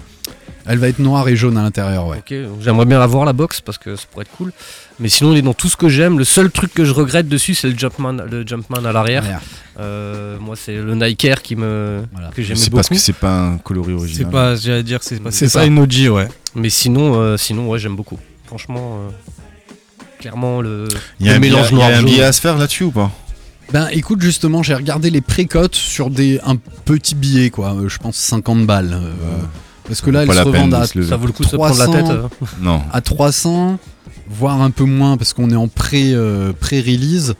Elle va être noire et jaune à l'intérieur, ouais. J'aimerais bien la voir la box parce que ça pourrait être cool. Mais sinon, on est dans tout ce que j'aime. Le seul truc que je regrette dessus, c'est le Jumpman, le Jumpman à l'arrière. Arrière. Euh, moi, c'est le Nike Air qui me, que C'est beaucoup. parce que c'est pas un coloris original. C'est pas, j'allais dire, c'est pas, C'est c'est pas ça. une OG, ouais. Mais sinon, euh, sinon, ouais, j'aime beaucoup. Franchement, euh, clairement le, Il y a le un mélange il y a noir un billet à se faire là-dessus ou pas? Ben écoute, justement, j'ai regardé les précotes sur des, un petit billet, quoi. je pense 50 balles. euh, Parce que là, elles se revendent de à, se lever. Ça vaut le coup de se prendre la 300, tête. euh. Non. à 300, voire un peu moins, parce qu'on est en pré, euh, pré-release.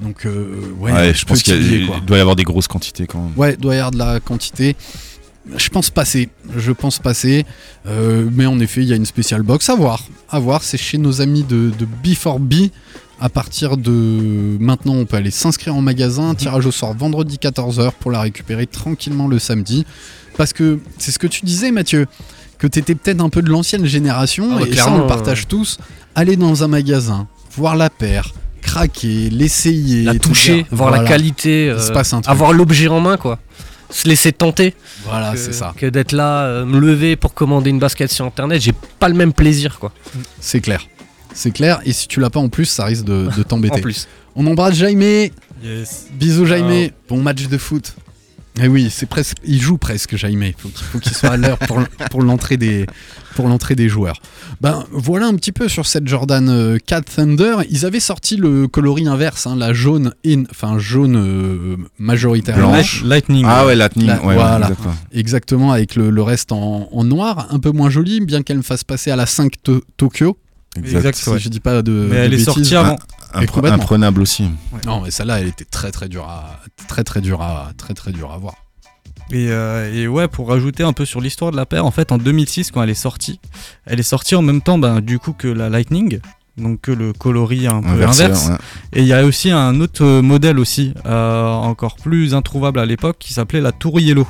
Donc, euh, ouais, Ouais, je pense qu'il doit y avoir des grosses quantités quand même. Ouais, doit y avoir de la quantité. Je pense passer. Je pense passer. Euh, mais en effet, il y a une spéciale box à voir. À voir, c'est chez nos amis de, de B4B. À partir de maintenant, on peut aller s'inscrire en magasin. Tirage au sort vendredi 14h pour la récupérer tranquillement le samedi. Parce que c'est ce que tu disais, Mathieu, que tu étais peut-être un peu de l'ancienne génération. Ah ouais, et ça, on le partage euh. tous. Aller dans un magasin, voir la paire, craquer, l'essayer, La toucher, voir la qualité, il se euh, passe un truc. avoir l'objet en main, quoi. Se laisser tenter. Voilà, c'est ça. Que d'être là, euh, me lever pour commander une basket sur internet, j'ai pas le même plaisir, quoi. C'est clair. C'est clair. Et si tu l'as pas en plus, ça risque de, de t'embêter. En plus. On embrasse Jaime. Yes. Bisous Jaime. Bon match de foot. Et oui, c'est presque. Il joue presque Jaime. Faut qu'il faut qu'il soit à l'heure pour, pour l'entrée des pour l'entrée des joueurs. Ben voilà un petit peu sur cette Jordan euh, 4 Thunder. Ils avaient sorti le coloris inverse, hein, la jaune in, enfin jaune euh, majoritairement. Blanche. Lightning. Ah ouais, Lightning. La- ouais, ouais, voilà. exactement. Exactement, avec le, le reste en, en noir, un peu moins joli, bien qu'elle me fasse passer à la 5 To- Tokyo. Exact, Si ouais. je dis pas de. Mais de elle est sortie avant. Et Impre- complètement. imprenable aussi. Non, mais celle-là, elle était très très dure à très très dure à très très dure à voir. Et, euh, et ouais, pour rajouter un peu sur l'histoire de la paire, en fait, en 2006, quand elle est sortie, elle est sortie en même temps, ben, du coup, que la Lightning, donc que le coloris un peu inverse. ouais. Et il y a aussi un autre euh, modèle aussi, euh, encore plus introuvable à l'époque, qui s'appelait la Tour Yellow.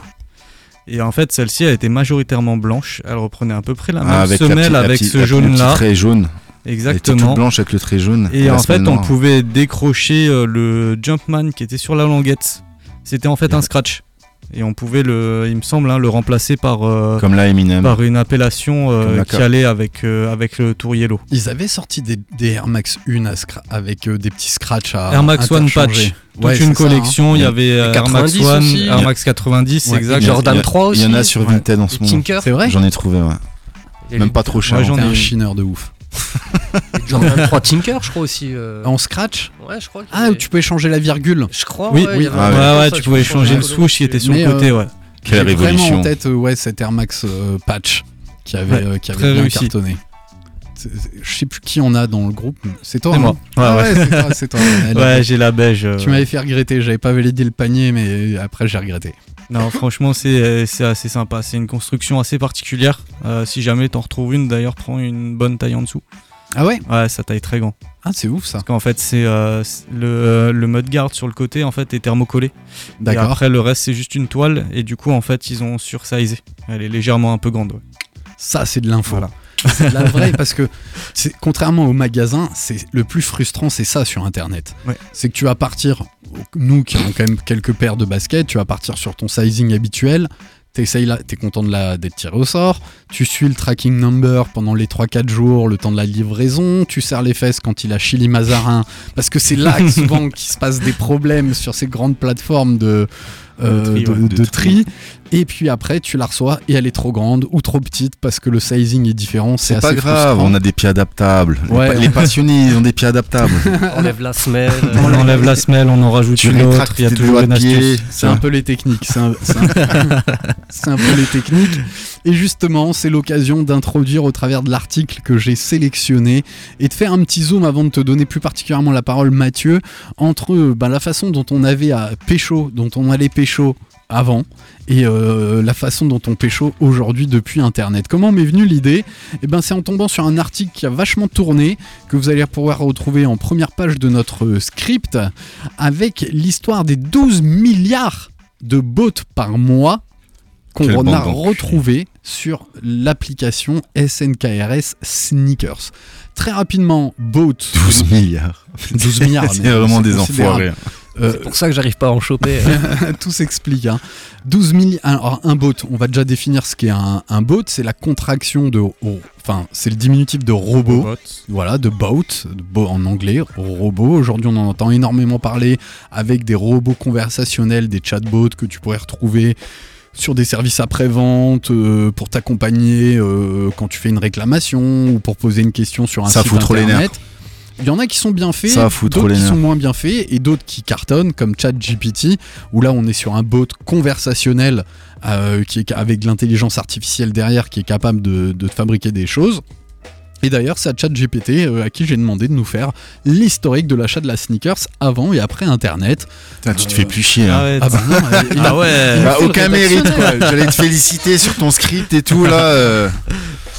Et en fait, celle-ci, elle était majoritairement blanche. Elle reprenait à peu près la même Ah, avec la semelle la avec ce jaune-là. trait jaune. Elle était Exactement. toute blanche avec le trait jaune. Et en fait, on pouvait décrocher euh, le Jumpman qui était sur la languette. C'était en fait un scratch. Et on pouvait le, il me semble, hein, le remplacer par, euh, Comme la Eminem. par une appellation euh, qui allait avec, euh, avec le Tour Yellow. Ils avaient sorti des, des Air Max 1 à scra- avec euh, des petits scratchs à Air Max One interchanger. Patch. Toute Ouais, une hein. collection. Il y avait Air Max 90 One, aussi. Air Max 90, Ouais, exact. Il y a- Jordan il y a- 3 aussi. Il y en a sur Vinted en ce moment. Tinker. C'est vrai J'en ai trouvé, ouais. Même pas trop cher. Ouais, j'en ai un eu. chineur de ouf. Jordan 3 Tinker, je crois aussi. euh. En scratch Ouais, je crois. Ah, avait- tu peux échanger la virgule. Je crois. Oui, ouais, oui. Ah ouais. Ouais, comme ouais, ça, tu pouvais changer le swoosh qui était sur le côté, euh, ouais. Quelle J'ai vraiment révolution. en tête euh, ouais, cet Air Max euh, Patch qui avait, Ouais, euh, qui avait bien réussi. cartonné. Je sais plus qui on a dans le groupe. C'est toi C'est hein moi. Ah Ouais, ouais, c'est toi, c'est toi. Ouais, j'ai la beige. euh, Tu m'avais fait regretter, j'avais pas validé le panier, mais après j'ai regretté. Non, franchement, c'est euh, c'est assez sympa. C'est une construction assez particulière. Euh, si jamais t'en retrouves une, d'ailleurs, prends une bonne taille en dessous. Ah ouais Ouais, ça taille très grand. Ah, c'est ouf ça. Parce qu'en fait, c'est euh, le, le mudguard sur le côté en fait est thermocollé. Et D'accord. après, le reste c'est juste une toile et du coup, en fait, ils ont sursizé. Elle est légèrement un peu grande. ouais. Ça, c'est de l'info. Voilà. C'est de la vraie parce que c'est- contrairement au magasin, c'est le plus frustrant, c'est ça sur Internet. Ouais. C'est que tu vas partir, nous qui avons quand même quelques paires de baskets, tu vas partir sur ton sizing habituel. T'essayes là, t'es content de la d'être tiré au sort. Tu suis le tracking number pendant les 3-4 jours, le temps de la livraison. Tu serres les fesses quand il a Chili Mazarin, parce que c'est là que souvent qu'il se passe des problèmes sur ces grandes plateformes de euh, De tri, de- ouais. de tri. Et puis après, tu la reçois et elle est trop grande ou trop petite parce que le sizing est différent. C'est C'est pas assez grave, frustrant. on a des pieds adaptables. Les Ouais. pa- les, passionnés, ils ont des pieds adaptables. Enlève la semelle. On enlève la semelle, on en rajoute Tu une autre. Il y a toujours une astuce. C'est un peu les techniques. C'est un, peu les techniques. Et justement, c'est l'occasion d'introduire au travers de l'article que j'ai sélectionné et de faire un petit zoom avant de te donner plus particulièrement la parole, Mathieu, entre bah, la façon dont on avait à pécho, dont on allait pécho avant et euh, la façon dont on pécho aujourd'hui depuis internet. Comment m'est venue l'idée? Eh ben c'est en tombant sur un article qui a vachement tourné que vous allez pouvoir retrouver en première page de notre script avec l'histoire des 12 milliards de bots par mois qu'on a retrouvé sur l'application SNKRS Sneakers. Très rapidement, bots 12 milliards. 12 milliards. C'est vraiment des enfoirés. Euh, C'est pour ça que j'arrive pas à en choper. tout s'explique. Hein. 12 000. Alors, un bot, on va déjà définir ce qu'est un, un bot. C'est la contraction de. oh, Enfin, c'est le diminutif de robot. Robot. Voilà, de boat, de bo- en anglais, robot. Aujourd'hui, on en entend énormément parler avec des robots conversationnels, des chatbots que tu pourrais retrouver sur des services après-vente euh, pour t'accompagner euh, quand tu fais une réclamation ou pour poser une question sur un Ça site fout trop les nerfs. Il y en a qui sont bien faits, d'autres qui sont moins bien faits et d'autres qui cartonnent comme ChatGPT où là on est sur un bot conversationnel euh, qui est avec de l'intelligence artificielle derrière qui est capable de, de fabriquer des choses. Et d'ailleurs, c'est à ChatGPT euh, à qui j'ai demandé de nous faire l'historique de l'achat de la sneakers avant et après Internet. Putain, tu te fais plus chier. Ah ouais, Ah bah non, il- il- Ah ouais. il Bah, fait le aucun mérite. J'allais te féliciter sur ton script et tout, là.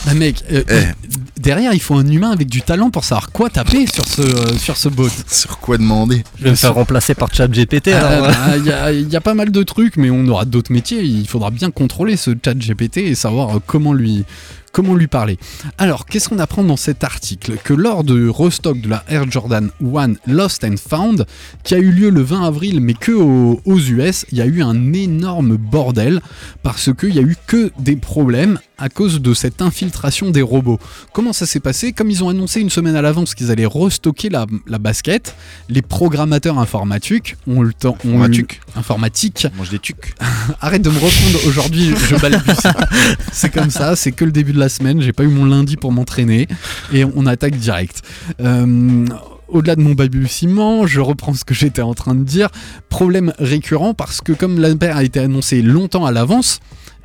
euh. Bah mec, euh, Eh. derrière, il faut un humain avec du talent pour savoir quoi taper sur ce, euh, sur ce bot. Sur quoi demander Je vais me faire remplacer par ChatGPT. Ah, bah, Il y, a- il y a pas mal de trucs, mais on aura d'autres métiers. Il faudra bien contrôler ce chat GPT et savoir euh, comment lui, comment lui parler. Alors, qu'est-ce qu'on apprend dans cet article? Que lors de restock de la Air Jordan 1 Lost and Found, qui a eu lieu le 20 avril, mais que au- aux US, il y a eu un énorme bordel parce qu'il y a eu que des problèmes à cause de cette infiltration des robots. Comment ça s'est passé? Comme ils ont annoncé une semaine à l'avance qu'ils allaient restocker la, la basket, les programmateurs informatiques ont le temps. ont eu- Informatique. informatique. Mange des tucs. Arrête de me reprendre aujourd'hui, je balbutie. c'est comme ça, c'est que le début de la semaine, j'ai pas eu mon lundi pour m'entraîner et on attaque direct. Euh, au-delà de mon balbutiement, je reprends ce que j'étais en train de dire. Problème récurrent parce que comme l'Ampère a été annoncé longtemps à l'avance,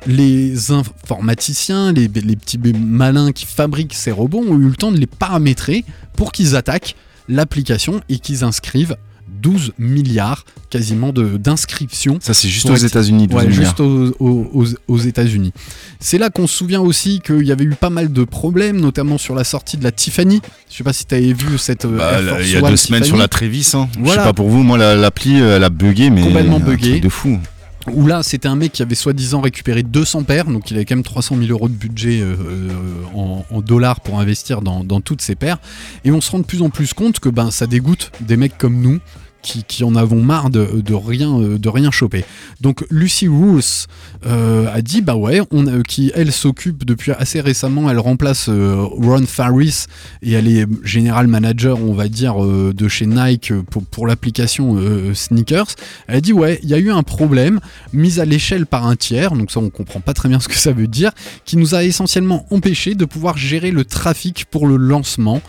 les informaticiens, les, les petits malins qui fabriquent ces robots ont eu le temps de les paramétrer pour qu'ils attaquent l'application et qu'ils inscrivent 12 milliards quasiment de- d'inscriptions. Ça, c'est juste aux États-Unis, 12 Ouais, juste aux, aux- aux- aux États-Unis. C'est là qu'on se souvient aussi qu'il y avait eu pas mal de problèmes, notamment sur la sortie de la Tiffany. Je sais pas si tu avais vu cette. euh, Bah, Air là, Force il y a One deux semaines sur la Trévis. Hein. Je Voilà. sais pas pour vous, moi la- l'appli elle a bugué, mais Complètement bugué. de fou. Où là, c'était un mec qui avait soi-disant récupéré 200 paires, donc il avait quand même 300 000 euros de budget euh, euh, en, dollars pour investir dans, dans toutes ces paires. Et on se rend de plus en plus compte que ben, ça dégoûte des mecs comme nous. Qui, en avons marre de, rien, euh, de rien choper. Donc Lucy Roos euh, a dit bah ouais, qui elle s'occupe depuis assez récemment, elle remplace euh, Ron Farris et elle est général manager, on va dire, de chez Nike pour, pour l'application sneakers. Elle a dit ouais, il y a eu un problème mis à l'échelle par un tiers, donc ça on comprend pas très bien ce que ça veut dire, qui nous a essentiellement empêché de pouvoir gérer le trafic pour le lancement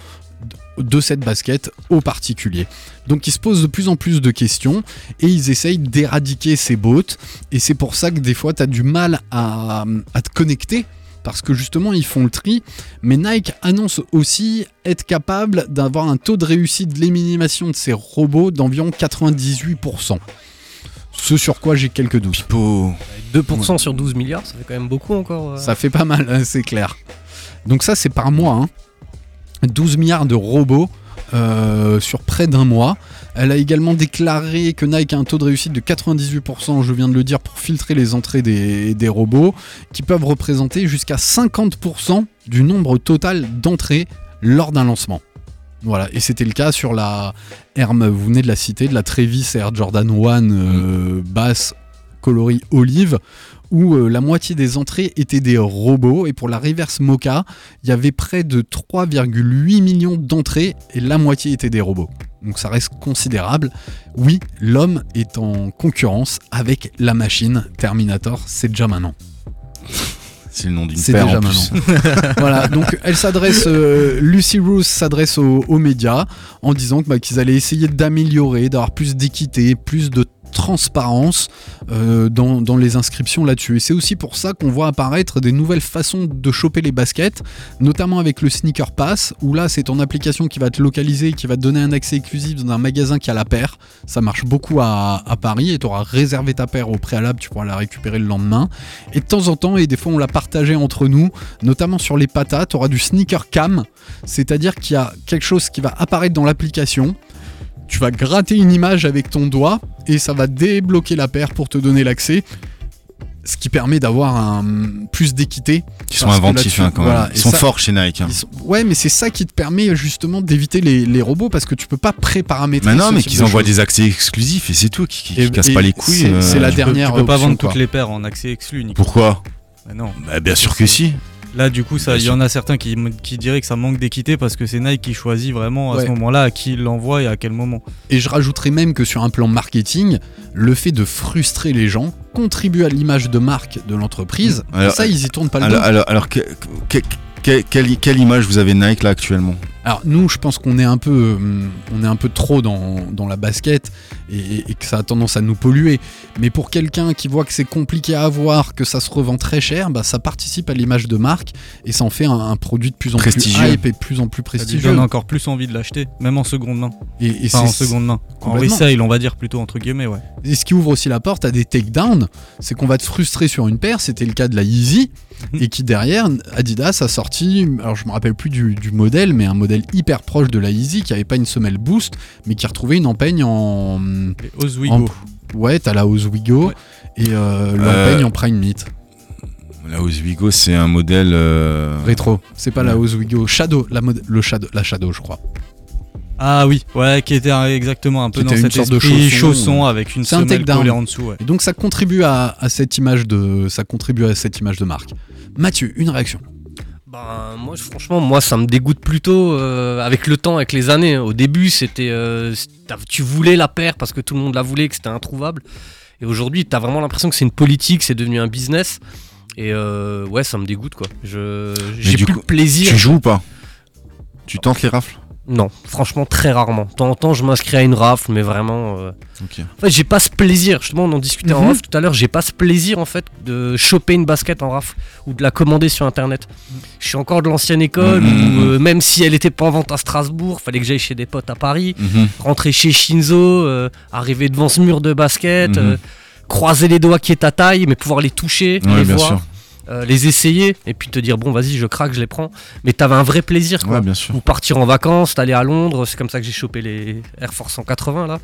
de cette basket au particulier. Donc ils se posent de plus en plus de questions et ils essayent d'éradiquer ces bots et c'est pour ça que des fois tu as du mal à, à te connecter parce que justement ils font le tri mais Nike annonce aussi être capable d'avoir un taux de réussite de l'élimination de ces robots d'environ 98%. Ce sur quoi j'ai quelques doutes. 2% sur 12 milliards, ça fait quand même beaucoup encore. euh. Ça fait pas mal, hein, c'est clair. Donc ça, c'est par mois. hein. 12 milliards de robots euh, sur près d'un mois. Elle a également déclaré que Nike a un taux de réussite de 98%, je viens de le dire, pour filtrer les entrées des, robots, qui peuvent représenter jusqu'à 50% du nombre total d'entrées lors d'un lancement. Voilà, et c'était le cas sur la Air, vous venez de la citer, de la Travis Air Jordan 1 euh, basse coloris olive, où euh, la moitié des entrées étaient des robots, et pour la reverse Mocha, il y avait près de 3,8 millions d'entrées, et la moitié étaient des robots. Donc ça reste considérable. Oui, l'homme est en concurrence avec la machine. Terminator, c'est déjà maintenant. C'est le nom d'une C'est déjà en plus. maintenant. voilà, donc elle s'adresse, euh, Lucy Rose s'adresse aux, aux médias en disant que, bah, qu'ils allaient essayer d'améliorer, d'avoir plus d'équité, plus de transparence euh, dans, les inscriptions là-dessus. Et c'est aussi pour ça qu'on voit apparaître des nouvelles façons de choper les baskets, notamment avec le Sneaker Pass, où là c'est ton application qui va te localiser, qui va te donner un accès exclusif dans un magasin qui a la paire. Ça marche beaucoup à, à Paris et tu auras réservé ta paire au préalable, tu pourras la récupérer le lendemain. Et de temps en temps, et des fois on l'a partagé entre nous, notamment sur les patates, tu auras du Sneaker Cam, c'est-à-dire qu'il y a quelque chose qui va apparaître dans l'application tu vas gratter une image avec ton doigt et ça va débloquer la paire pour te donner l'accès. Ce qui permet d'avoir un plus d'équité. Ils sont inventifs hein, quand même. voilà, Ils et sont ça- forts chez Nike. hein. sont- Ouais, mais c'est ça qui te permet justement d'éviter les, les robots parce que tu peux pas pré-paramétrer. Mais non, mais qu'ils envoient choses. des accès exclusifs et c'est tout, qui, qui, Et- qui cassent pas les couilles. c'est- c'est la Tu peux- dernière Tu peux pas option, vendre quoi. toutes les paires en accès exclu. Nicolas. Pourquoi Bah non. Bah, bien sûr que si. Là, du coup, il y en a certains qui, qui diraient que ça manque d'équité parce que c'est Nike qui choisit vraiment à Ouais. ce moment-là à qui il l'envoie et à quel moment. Et je rajouterais même que sur un plan marketing, le fait de frustrer les gens contribue à l'image de marque de l'entreprise. Ça, ils y tournent pas le dos. alors, alors que- que- que- quelle, quelle image vous avez de Nike là actuellement? Alors nous, je pense qu'on est un peu, hum, on est un peu trop dans, dans la basket et, et que ça a tendance à nous polluer. Mais pour quelqu'un qui voit que c'est compliqué à avoir, que ça se revend très cher, bah, ça participe à l'image de marque et ça en fait un, un produit de plus en Prestigieux. plus hype et de plus en plus Ça lui prestigieux. donne encore plus envie de l'acheter, même en seconde main. Et, et Enfin, en seconde main. En resale, on va dire plutôt entre guillemets, ouais. Et ce qui ouvre aussi la porte à des takedowns, c'est qu'on va te frustrer sur une paire, c'était le cas de la Yeezy, et qui derrière, Adidas a sorti, alors je me rappelle plus du, du modèle, mais un modèle hyper proche de la Yeezy, qui avait pas une semelle boost, mais qui retrouvait une empeigne en... Les Oswego. en- Ouais, t'as la Oswego, et euh, l'empeigne Euh, en Prime Meat. La Oswego, c'est un modèle. euh, Rétro, c'est pas la. Oswego, Shadow, la, mod- le Shadow, la Shadow je crois. Ah oui, ouais, qui était exactement un peu dans était une cet sorte de chausson, chausson, ouais. avec une semelle collée en dessous. Ouais. Et donc ça contribue à, à cette image de, ça contribue à cette image de marque. Mathieu, une réaction. Ben, moi, franchement, moi, ça me dégoûte plutôt euh, avec le temps, avec les années. Au début, c'était, euh, tu voulais la paire parce que tout le monde la voulait, que c'était introuvable. Et aujourd'hui, t'as vraiment l'impression que c'est une politique, c'est devenu un business. Et euh, ouais, ça me dégoûte quoi. Je, j'ai plus coup, le plaisir. Tu joues ou pas? Tu tentes les rafles? Non, franchement, très rarement. De temps en temps, je m'inscris à une rafle, mais vraiment. euh. En fait, j'ai pas ce plaisir. Justement, on en discutait en Mhm. rafle tout à l'heure. J'ai pas ce plaisir en fait de choper une basket en rafle ou de la commander sur internet. Je suis encore de l'ancienne école Mhm. où euh, même si elle était pas en vente à Strasbourg, fallait que j'aille chez des potes à Paris, Mhm. rentrer chez Shinzo, euh, arriver devant ce mur de basket, croiser les doigts qui est ta taille, mais pouvoir les toucher, Ouais, les bien voir. sûr. Euh, les essayer et puis te dire bon vas-y je craque je les prends mais t'avais un vrai plaisir quoi Ouais, bien sûr. ou partir en vacances, t'aller à Londres, c'est comme ça que j'ai chopé les Air Force 180 là.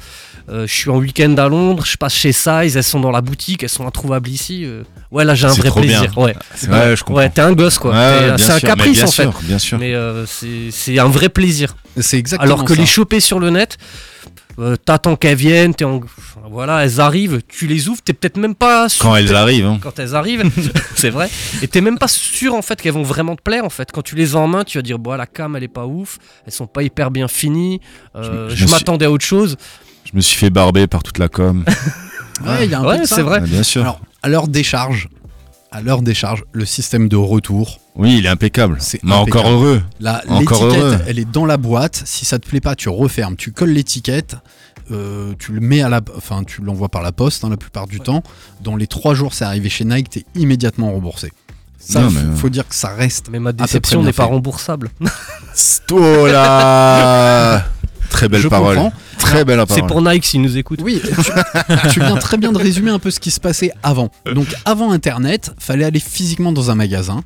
Euh, je suis en week-end à Londres, je passe chez Size, elles sont dans la boutique, elles sont introuvables ici. euh. Ouais là j'ai un vrai plaisir. bien. Ouais. Vrai, je comprends. Ouais, t'es un gosse quoi. Ouais, c'est un sûr, caprice bien en fait. sûr, bien sûr. Mais c'est c'est un vrai plaisir. C'est exactement Alors que ça. les choper sur le net, euh, t'attends qu'elles viennent, t'es en... voilà, elles arrivent, tu les ouvres, t'es peut-être même pas sûr. Quand elles arrivent, hein. Quand elles arrivent, c'est vrai. Et t'es même pas sûr en fait qu'elles vont vraiment te plaire en fait. Quand tu les as en main, tu vas dire bon la cam elle est pas ouf, elles sont pas hyper bien finies. euh, Je- je je me suis- m'attendais à autre chose. Je me suis fait barber par toute la com. Ouais, il y a un Ouais, peu de ça. c'est vrai. Bien sûr. Alors, à l'heure des charges, à l'heure des charges, le système de retour, oui, il est impeccable. C'est Mais encore heureux. la- Encore l'étiquette, heureux. elle est dans la boîte. Si ça te plaît pas, tu refermes, tu colles l'étiquette, euh, tu le mets à la, enfin, tu l'envoies par la poste hein, la plupart du temps. Dans les trois jours, c'est arrivé chez Nike, t'es immédiatement remboursé. Ça, Non, mais- faut dire que ça reste. Mais ma déception n'est pas remboursable. Là Très belle Je parole. comprends. Très belle C'est parole. pour Nike s'ils nous écoutent. Oui, tu, tu viens très bien de résumer un peu ce qui se passait avant. Donc avant Internet, fallait aller physiquement dans un magasin,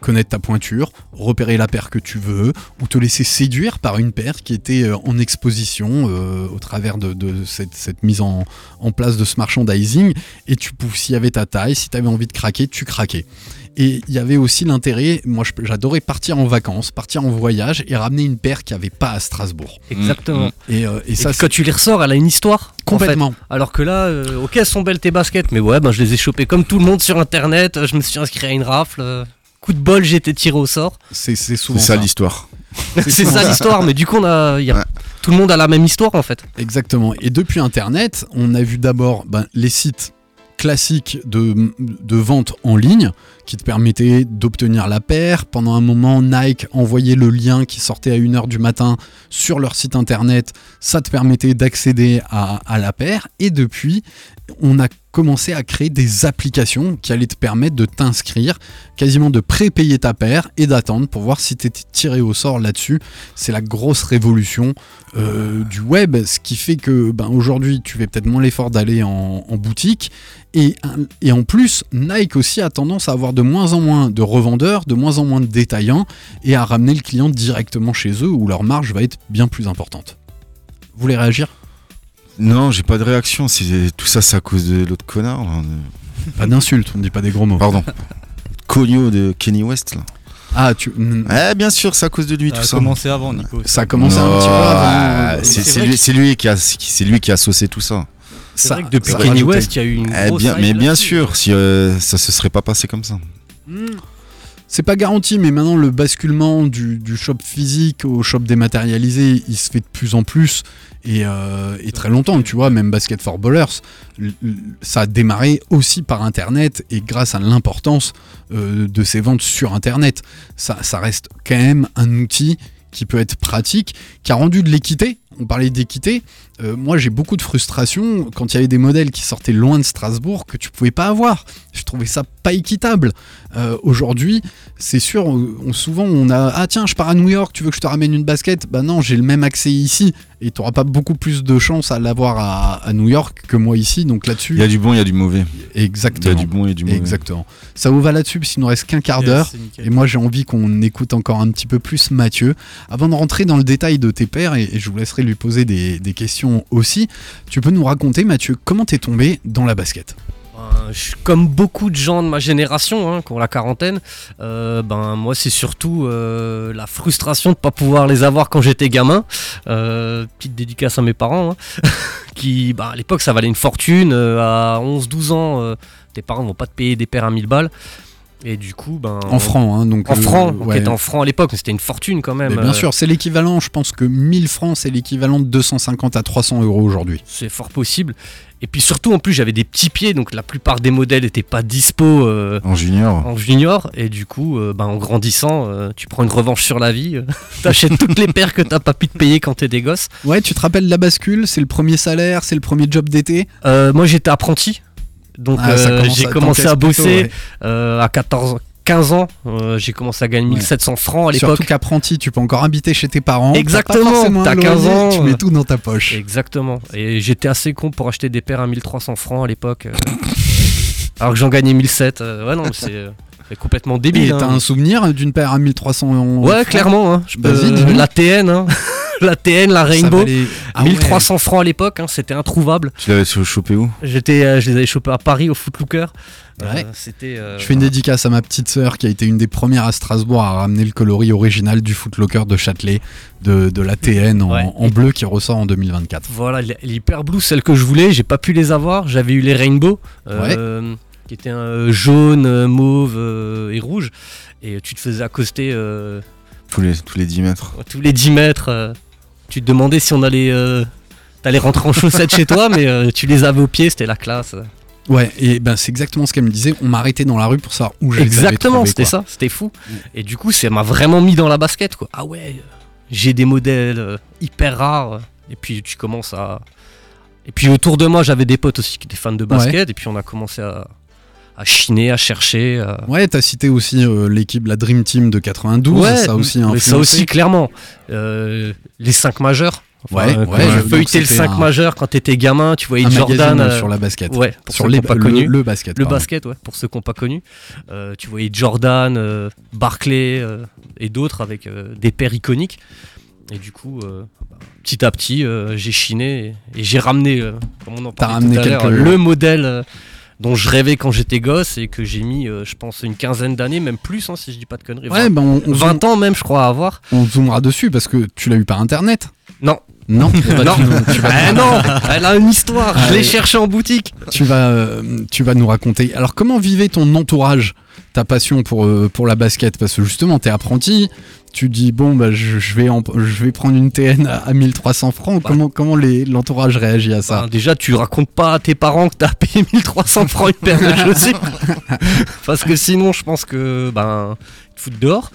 connaître ta pointure, repérer la paire que tu veux, ou te laisser séduire par une paire qui était euh, en exposition euh, au travers de, de cette, cette mise en, en place de ce merchandising. Et tu s'il y avait ta taille, si tu avais envie de craquer, tu craquais. Et il y avait aussi l'intérêt, moi j'adorais partir en vacances, partir en voyage et ramener une paire qu'il n'y avait pas à Strasbourg. Exactement. Et, euh, et ça, quand tu les ressors, elle a une histoire. en fait. complètement. Alors que là, euh, ok, elles sont belles tes baskets, mais ouais, ben, je les ai chopées comme tout le monde sur internet. Je me suis inscrit à une rafle. euh, Coup de bol, j'ai été tiré au sort. C'est souvent ça ça. l'histoire. C'est ça l'histoire, mais du coup, on a, il y a- Ouais. tout le monde a la même histoire en fait. Exactement. Et depuis Internet, on a vu d'abord ben, les sites classiques de, vente en ligne qui te permettaient d'obtenir la paire. Pendant un moment, Nike envoyait le lien qui sortait à 1h du matin sur leur site Internet. Ça te permettait d'accéder à la paire. Et depuis, on a commencé à créer des applications qui allaient te permettre de t'inscrire, quasiment de prépayer ta paire et d'attendre pour voir si tu étais tiré au sort là-dessus. C'est la grosse révolution euh, du web, ce qui fait que ben, aujourd'hui tu fais peut-être moins l'effort d'aller en, en boutique. Et, et en plus, Nike aussi a tendance à avoir de moins en moins de revendeurs, de moins en moins de détaillants et à ramener le client directement chez eux où leur marge va être bien plus importante. Vous voulez réagir? Non, j'ai pas de réaction. C'est tout ça, c'est à cause de l'autre connard. là. Pas d'insultes, on ne dit pas des gros mots. Pardon. Cogno de Kenny West. Là. Ah, tu. mm, Eh, bien sûr, c'est à cause de lui Ça tout a ça. commencé avant, Nico. Ça a commencé un petit peu avant. C'est lui, que- c'est lui qui a, qui- c'est lui qui a saucé tout ça. C'est Ça- vrai que depuis ça Kenny. West, il y a eu une Eh grosse bien, hype mais bien sûr, si euh, ça se serait pas passé comme ça. C'est pas garanti, mais maintenant le basculement du, shop physique au shop dématérialisé, il se fait de plus en plus et, euh, très longtemps. Tu vois, même Basket for Ballers, ça a démarré aussi par Internet et grâce à l'importance euh, de ces ventes sur Internet. Ça, ça reste quand même un outil qui peut être pratique, qui a rendu de l'équité. On parlait d'équité. Euh, moi, j'ai beaucoup de frustration quand il y avait des modèles qui sortaient loin de Strasbourg que tu pouvais pas avoir. Ça pas équitable. Euh, Aujourd'hui, c'est sûr, on- souvent on a ah tiens, je pars à New York, tu veux que je te ramène une basket? Bah non, j'ai le même accès ici et tu pas beaucoup plus de chance à l'avoir à, à New York que moi ici. Donc là-dessus, Il y a du bon, il y a du mauvais. Exactement. Il y a du bon et du mauvais. Exactement. Ça vous va là-dessus, parce qu'il nous reste qu'un quart Yes, d'heure. Et moi, j'ai envie qu'on écoute encore un petit peu plus Mathieu. Avant de rentrer dans le détail de tes pères, et, et je vous laisserai lui poser des, des questions aussi, tu peux nous raconter, Mathieu, comment t'es tombé dans la basket? Comme beaucoup de gens de ma génération, hein, qui ont la quarantaine, euh, ben moi c'est surtout euh, la frustration de pas pouvoir les avoir quand j'étais gamin. Euh, petite dédicace à mes parents, hein, qui bah, à l'époque ça valait une fortune. à 11-12 ans, tes parents vont pas te payer des paires à 1000 balles. Et du coup, ben. En francs, hein, donc, En euh, francs, ouais. qui était en francs à l'époque, mais c'était une fortune quand même. Mais bien euh, sûr, c'est l'équivalent, je pense que 1000 francs, c'est l'équivalent de 250 à 300 euros aujourd'hui. C'est fort possible. Et puis surtout, en plus, j'avais des petits pieds, donc la plupart des modèles n'étaient pas dispo euh, En junior. en junior. Et du coup, euh, ben, en grandissant, tu prends une revanche sur la vie. T'achètes toutes les paires que t'as pas pu te payer quand t'es des gosses. Ouais, tu te rappelles la bascule C'est le premier salaire, c'est le premier job d'été? Moi, j'étais apprenti. Donc, Ah, euh, j'ai commencé à plutôt, bosser ouais. euh, à 14 15 ans. Euh, j'ai commencé à gagner 1700 francs à l'époque. Surtout qu'apprenti, tu peux encore habiter chez tes parents. Exactement, T'as pas forcément t'as un 15 loyer, ans, Tu mets tout dans ta poche. Exactement. Et j'étais assez con pour acheter des paires à 1300 francs à l'époque. euh, alors que j'en gagnais 1700. euh, ouais, non, c'est complètement débile. Et hein. t'as un souvenir d'une paire à 1300 euros Ouais, clairement. Hein. Je peux- la TN, hein. La TN, la Rainbow. valait- Ah 1300 francs à l'époque, hein, c'était introuvable. Tu l'avais chopé où J'étais, euh, je les avais chopés à Paris au Footlooker. Euh, Ouais. euh, Je fais une dédicace à ma petite sœur qui a été une des premières à Strasbourg à ramener le coloris original du Footlocker de Châtelet, de, de la TN en, Ouais. en bleu qui ressort en 2024. Voilà, les les Hyper Blue, celles que je voulais, j'ai pas pu les avoir. J'avais eu les Rainbow, euh, qui étaient euh, jaune, mauve et rouge. Et tu te faisais accoster euh, tous les, tous les 10 mètres. tous les 10 mètres. Tu te demandais si on allait. euh, T'allais rentrer en chaussettes chez toi, mais euh, tu les avais au pied, c'était la classe. Ouais, et ben c'est exactement ce qu'elle me disait. On m'arrêtait dans la rue pour savoir où avais Exactement, c'était ça, c'était fou. Et du coup, ça m'a vraiment mis dans la basket, quoi. Ah ouais, j'ai des modèles euh, hyper rares. Et puis tu commences à. Et puis autour de moi, j'avais des potes aussi qui étaient fans de basket. Et puis on a commencé à, à chiner, à chercher. à- Ouais, t'as cité aussi euh, l'équipe, la Dream Team de 92. Ouais, ça aussi. mais ça aussi, clairement. Euh, les 5 majeurs. Enfin, Ouais, euh, ouais, je feuilletais le c'était 5 un- majeur quand t'étais gamin, tu voyais Un Jordan. euh, sur la basket. Ouais, pour Sur ceux les- pas le- connu. le basket, Le pardon. basket, ouais, pour ceux qui n'ont pas connu. Euh, tu voyais Jordan, euh, Barclay euh, et d'autres avec euh, des paires iconiques. Et du coup, euh, petit à petit, euh, j'ai chiné et, et j'ai ramené, euh, comme on en T'as parlait ramené tout à l'heure, quelques- le modèle euh, dont je rêvais quand j'étais gosse et que j'ai mis, euh, je pense, une quinzaine d'années, même plus, hein, si je dis pas de conneries. Ouais, 20, ben on, on 20 ans même, je crois, à avoir. On zoomera dessus parce que tu l'as eu par internet. Non. Non, Eh non, tu nous- tu vas- Ah non, elle a une histoire. je l'ai Allez. cherchée en boutique. tu vas, euh, tu vas nous raconter. Alors, comment vivait ton entourage ta passion pour, euh, pour la basket? Parce que justement, t'es apprenti, tu dis, bon, bah, je, je vais, en- je vais prendre une TN à, à 1300 francs. Comment, comment l'entourage réagit à ça Bah, déjà, tu racontes pas à tes parents que t'as payé 1300 francs une paire de chaussures. Parce que sinon, je pense que ben, ils te foutent dehors.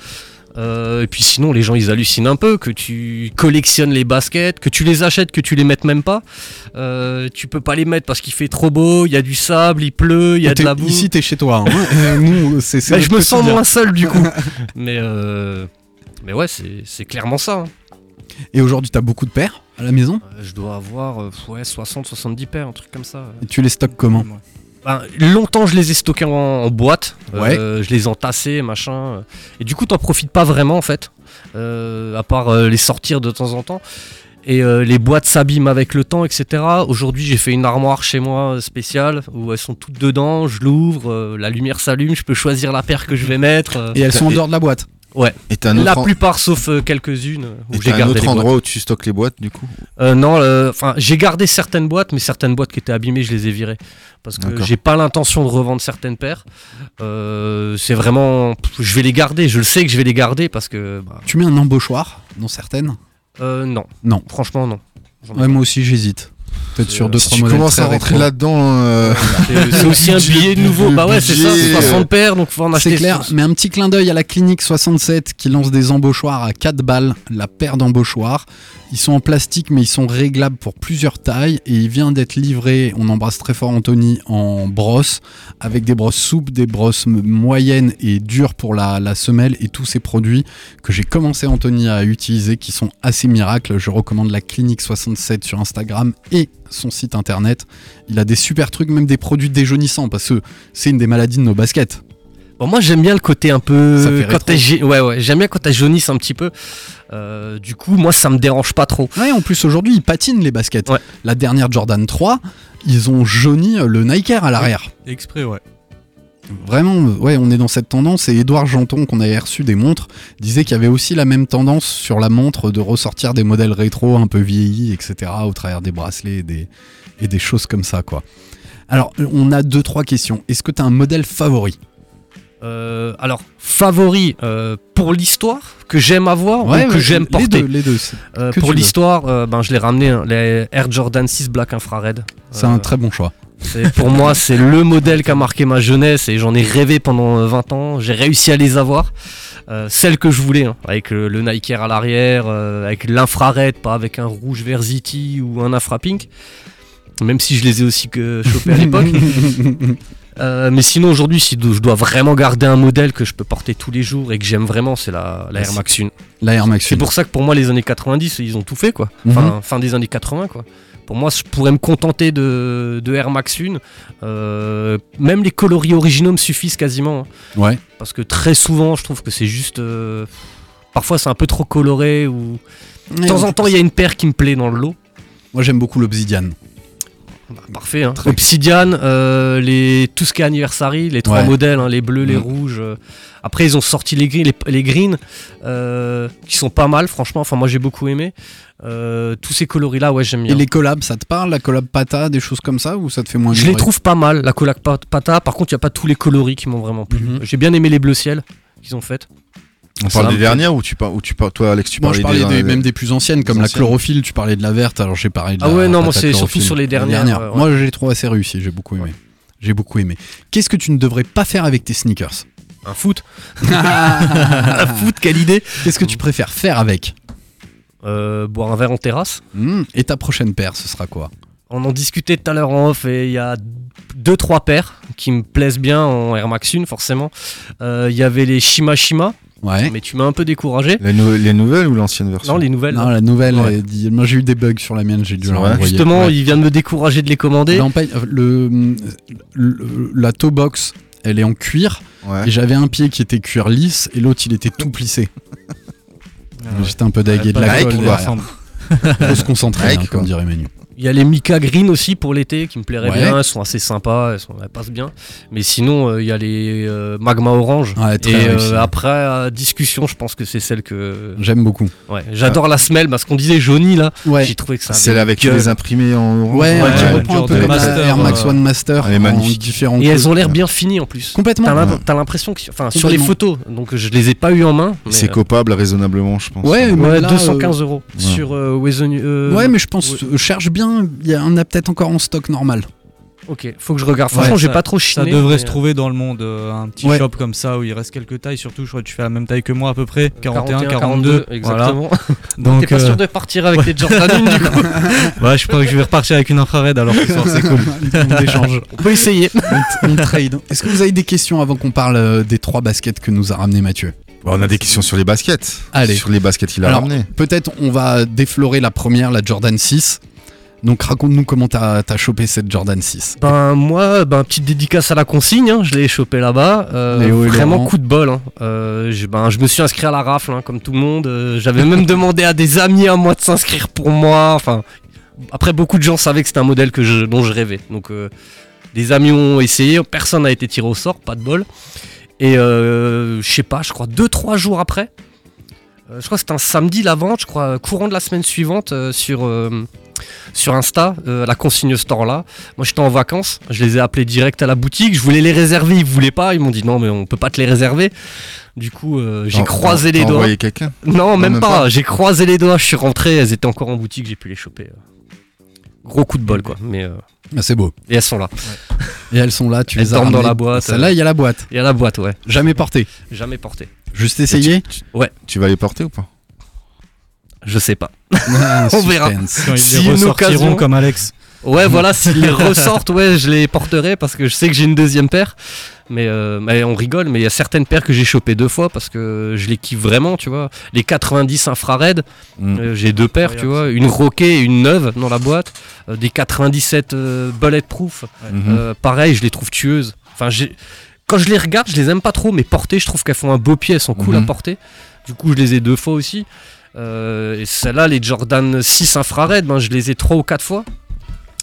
Euh, et puis sinon, les gens ils hallucinent un peu que tu collectionnes les baskets, que tu les achètes, que tu les mettes même pas. Euh, tu peux pas les mettre parce qu'il fait trop beau, il y a du sable, il pleut, il y a de la boue. Ici, t'es chez toi. hein. Euh, Bah, je me sens moins seul du coup. mais, euh, mais ouais, c'est clairement ça. hein. Et aujourd'hui, t'as beaucoup de paires à la maison? Euh, Je dois avoir euh, ouais, 60-70 paires, un truc comme ça. Et tu les stockes comment? Ben, longtemps, je les ai stockés en, en boîte. Ouais. Euh, je les ai entassés, machin. Et du coup, t'en profites pas vraiment, en fait. Euh, à part euh, les sortir de temps en temps. Et euh, les boîtes s'abîment avec le temps, etc. Aujourd'hui, j'ai fait une armoire chez moi euh, spéciale où elles sont toutes dedans. Je l'ouvre, euh, la lumière s'allume, je peux choisir la paire que je vais mettre. euh. Et elles sont en dehors de la boîte? Ouais. Et t'as un La en- plupart, sauf euh, quelques-unes où Et j'ai t'as un gardé autre les boîtes. endroit où tu stockes les boîtes du coup Euh, non, euh, enfin, j'ai gardé certaines boîtes, mais certaines boîtes qui étaient abîmées, je les ai virées parce que j'ai pas l'intention de revendre certaines paires. Euh, c'est vraiment, je vais les garder. Je le sais que je vais les garder parce que. bah, Tu mets un embauchoir dans certaines? Euh, non. Non. Franchement, non. Ouais, moi aussi, j'hésite. Peut-être sur deux Si trois tu modèles commences très à rentrer là-dedans. euh, C'est c'est aussi un billet nouveau. Bah ouais, c'est ça, budget, 60 paires, donc faut en acheter. C'est clair, mais un petit clin d'œil à la clinique 67 qui lance des embauchoirs à 4 balles, la paire d'embauchoirs. Ils sont en plastique mais ils sont réglables pour plusieurs tailles et il vient d'être livré, on embrasse très fort Anthony, en brosse, avec des brosses souples, des brosses moyennes et dures pour la, la semelle et tous ces produits que j'ai commencé Anthony à utiliser qui sont assez miracles. Je recommande la clinique 67 sur Instagram et son site internet. Il a des super trucs, même des produits déjaunissants parce que c'est une des maladies de nos baskets. Bon, moi j'aime bien le côté un peu Ça fait quand ouais ouais j'aime bien quand t'as jaunisse un petit peu. Euh, du coup moi ça me dérange pas trop. Ouais, en plus aujourd'hui ils patinent les baskets. Ouais. La dernière Jordan 3, ils ont jauni le Nike Air à l'arrière. Exprès, ouais. Vraiment, ouais, on est dans cette tendance. Et Edouard Janton, qu'on avait reçu des montres, disait qu'il y avait aussi la même tendance sur la montre de ressortir des modèles rétro un peu vieillis, etc., au travers des bracelets et des, et des choses comme ça, quoi. Alors, on a deux, trois questions. Est-ce que tu as un modèle favori? Euh, alors favori euh, pour l'histoire que j'aime avoir Ouais, ou que j'aime les porter. deux, les deux, Euh, pour l'histoire, ben je l'ai ramené hein, les Air Jordan 6 Black Infrared. C'est un très bon choix. Pour moi, c'est le modèle qui a marqué ma jeunesse et j'en ai rêvé pendant euh, 20 ans. J'ai réussi à les avoir. Euh, celles que je voulais, hein, avec le, le Nike Air à l'arrière, euh, avec l'infrared, pas avec un rouge Versity ou un infra pink. Même si je les ai aussi que chopés à l'époque. Euh, mais sinon, aujourd'hui, si je dois vraiment garder un modèle que je peux porter tous les jours et que j'aime vraiment, c'est la, la Air Max 1. La Air Max C'est 1. pour ça que pour moi, les années 90, ils ont tout fait, quoi. Enfin, fin des années 80, quoi. Pour moi, je pourrais me contenter de, de Air Max 1. Euh, même les coloris originaux me suffisent quasiment. hein. Ouais. Parce que très souvent, je trouve que c'est juste. euh, parfois, c'est un peu trop coloré. Ou... De temps en temps, il y a une paire qui me plaît dans le lot. Moi, j'aime beaucoup l'Obsidian. Bah, parfait. Hein. Obsidian, euh, les, tout ce qui est anniversary, les trois Ouais. modèles, hein, les bleus, les Mm. rouges. euh. Après, ils ont sorti les, gris- les, les greens, euh, qui sont pas mal, franchement. Enfin, moi, j'ai beaucoup aimé. Euh, tous ces coloris-là, ouais, j'aime bien. Et les collabs, ça te parle La collab Pata, des choses comme ça Ou ça te fait moins Je les trouve pas mal, la colac pat- pata. Par contre, il n'y a pas tous les coloris qui m'ont vraiment plu. Mhm. J'ai bien aimé les bleus ciel qu'ils ont fait. On parle des dernières ou tu, par- ou tu par- toi Alex tu Moi, je parlais parlais des, des- même des plus anciennes, comme la chlorophylle. Tu parlais de la verte, alors j'ai parlé de Ah la ouais, non, moi, c'est surtout sur les La dernières, ouais, ouais. Moi, je les trouve assez réussi. J'ai beaucoup aimé. J'ai beaucoup aimé. Qu'est-ce que tu ne devrais pas faire avec tes sneakers? Un foot. un foot, quelle idée Qu'est-ce que tu préfères faire avec? Euh, Boire un verre en terrasse. Hmm, Et ta prochaine paire, ce sera quoi? On en discutait tout à l'heure en off et il y a deux trois paires qui me plaisent bien en Air Max 1 forcément. Euh, Il y avait les Shima Shima, Ouais. mais tu m'as un peu découragé. Les, nou- les nouvelles ou l'ancienne version Non, les nouvelles. Non, la nouvelle, Ouais. elle dit- moi j'ai eu des bugs sur la mienne, j'ai dû. Justement, Ouais. il vient de me décourager de les commander. Fait, le, le- la toe box, elle est en cuir. Ouais. Et j'avais un pied qui était cuir lisse et l'autre il était tout plissé. J'étais un peu dagué de la colle. Faut se concentrer, hein, comme dirait Manu. Il y a les Mika Green aussi pour l'été qui me plairaient Ouais. bien, elles sont assez sympas, elles, sont, elles passent bien. Mais sinon, euh, il y a les euh, Magma Orange. Ouais, très et euh, après discussion, je pense que c'est celle que. J'aime beaucoup. Ouais, j'adore la semelle parce qu'on disait jauni là. Ouais. J'ai trouvé que ça. Celle avec gueule. les imprimés en orange. Ouais, Ouais, qui reprend un peu comme la Master, Air Max One Master elle est magnifique. différents Et elles ont l'air bien finies en plus. Complètement. T'as l'impression que. Enfin, sur les photos, donc je les ai pas eu en main. C'est euh, copable raisonnablement, je pense. Ouais, mais Ouais, là, 215 euros ouais. sur euh, Ouais, mais je pense, euh, cherche bien, il y en a peut-être encore en stock normal. Ok, faut que je regarde. Franchement, Ouais, j'ai ça- pas trop Ça chiné. devrait mais, se euh, trouver dans le monde, euh, un petit Ouais. shop comme ça où il reste quelques tailles. Surtout, je crois que tu fais la même taille que moi à peu près, 41, 41, 42. exactement. Donc, T'es pas euh, sûr de partir avec tes Jordan 1 du coup ouais, je crois que je vais repartir avec une infrared alors que c'est cool. On échange. On peut essayer. on, on trade. Est-ce que vous avez des questions avant qu'on parle euh, des trois baskets que nous a ramené Mathieu? On a des questions sur les baskets. Allez. Sur les baskets qu'il a Alors, ramenées. peut-être on va déflorer la première, la Jordan 6. Donc raconte-nous comment t'as as chopé cette Jordan 6. Ben moi, ben petite dédicace à la consigne, hein, je l'ai chopé là-bas. euh, vraiment Laurent. coup de bol. hein. Euh, je, ben, je me suis inscrit à la rafle, hein, comme tout le monde. Euh, J'avais même demandé à des amis à moi de s'inscrire pour moi. Enfin, après beaucoup de gens savaient que c'était un modèle que je, dont je rêvais. Donc des amis ont essayé, personne n'a été tiré au sort, pas de bol. Et je sais pas, je crois 2-3 jours après, je crois que c'était un samedi la vente, je crois courant de la semaine suivante sur, sur Insta, euh, la consigne store là. Moi j'étais en vacances, je les ai appelés direct à la boutique, je voulais les réserver, ils voulaient pas, ils m'ont dit non mais on peut pas te les réserver. Du coup euh, j'ai croisé les doigts. envoyé quelqu'un Non, même, même pas, pas. j'ai croisé les doigts, je suis rentré, elles étaient encore en boutique, j'ai pu les choper. Gros coup de bol, quoi. Mais, euh, Ah, c'est beau. Et elles sont là. Et elles sont là, tu Elles les as dans la boîte. Celle-là, euh, il y a la boîte. Il y a la boîte, ouais. Jamais portée. Jamais portée. Juste essayé Ouais. Tu vas les porter ou pas? Je sais pas. Ah, On verra. Quand ils Si les une ressortiront occasion- comme Alex. Ouais, voilà, s'ils les ressortent, ouais, je les porterai parce que je sais que j'ai une deuxième paire. Mais, euh, mais on rigole, mais il y a certaines paires que j'ai chopées deux fois parce que je les kiffe vraiment, tu vois. Les 90 infrared, Mm. euh, j'ai deux paires, tu vois. Une roquée et une neuve dans la boîte. Euh, des 97 euh, bulletproof, Mhm. euh, pareil, je les trouve tueuses. Enfin, j'ai- quand je les regarde, je les aime pas trop, mais portées, je trouve qu'elles font un beau pied, elles sont cool à porter. Du coup, je les ai deux fois aussi. Euh, et celles-là, les Jordan 6 infrared, ben, je les ai trois ou quatre fois.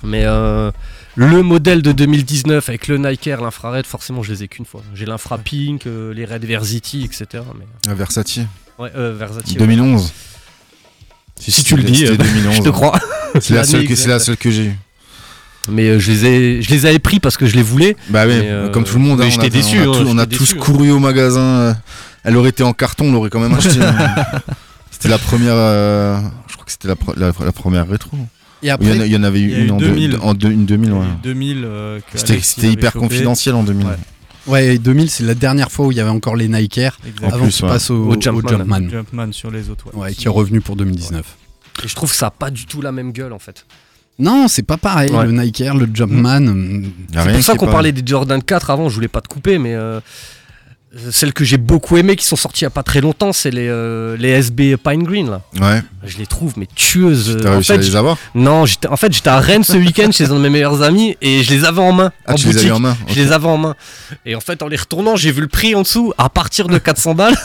Mais euh, le modèle de 2019 avec le Nike Air, l'infrared, forcément, je les ai qu'une fois. J'ai l'infra pink, euh, les Red Versity, etc. Mais... Versati. Ouais, euh, Versati. ouais. 2011. Si tu le dis, c'était euh, 2011. je te crois. C'est la seule que c'est la exacte. seule que j'ai eue. Mais euh, je, les ai, je les avais pris parce que je les voulais. Bah oui, euh, comme tout le monde. mais hein, on j'étais a- déçu. On a, hein, tous- on a j'étais tous déçu, hein. couru au magasin. Elle aurait été en carton, on l'aurait quand même acheté. C'était la première. euh, je crois que c'était la, pre- la- la première rétro. Et il, y en, après, a- il y en avait eu une en, deux- 2000. en deux- une 2000. Il y a ouais. eu 2000. euh, C'était hyper chopé. confidentiel en 2000. Ouais. Ouais, 2000, c'est la dernière fois où il y avait encore les Nike Air. Exact. En Avant plus, qu'il ouais. passe au, Au au Jumpman. Jumpman. Jumpman sur les autres. Ouais, qui est revenu pour 2019. Et je trouve que ça a pas du tout la même gueule en fait. Non, c'est pas pareil. Ouais. Le Nike Air, le Jumpman. Y a C'est pour ça qu'on pas- parlait des Jordan 4 avant, je voulais pas te couper, mais euh, celles que j'ai beaucoup aimées qui sont sorties il y a pas très longtemps, c'est les, euh, les SB Pine Green là. Ouais, Je les trouve mais tueuses. t'as réussi à les avoir? Non, j'étais- en fait j'étais à Rennes ce week-end chez un de mes meilleurs amis et je les avais en main. Ah, en tu les boutique. en main Je les avais en main. Et en fait en les retournant, j'ai vu le prix en dessous à partir de 400 balles.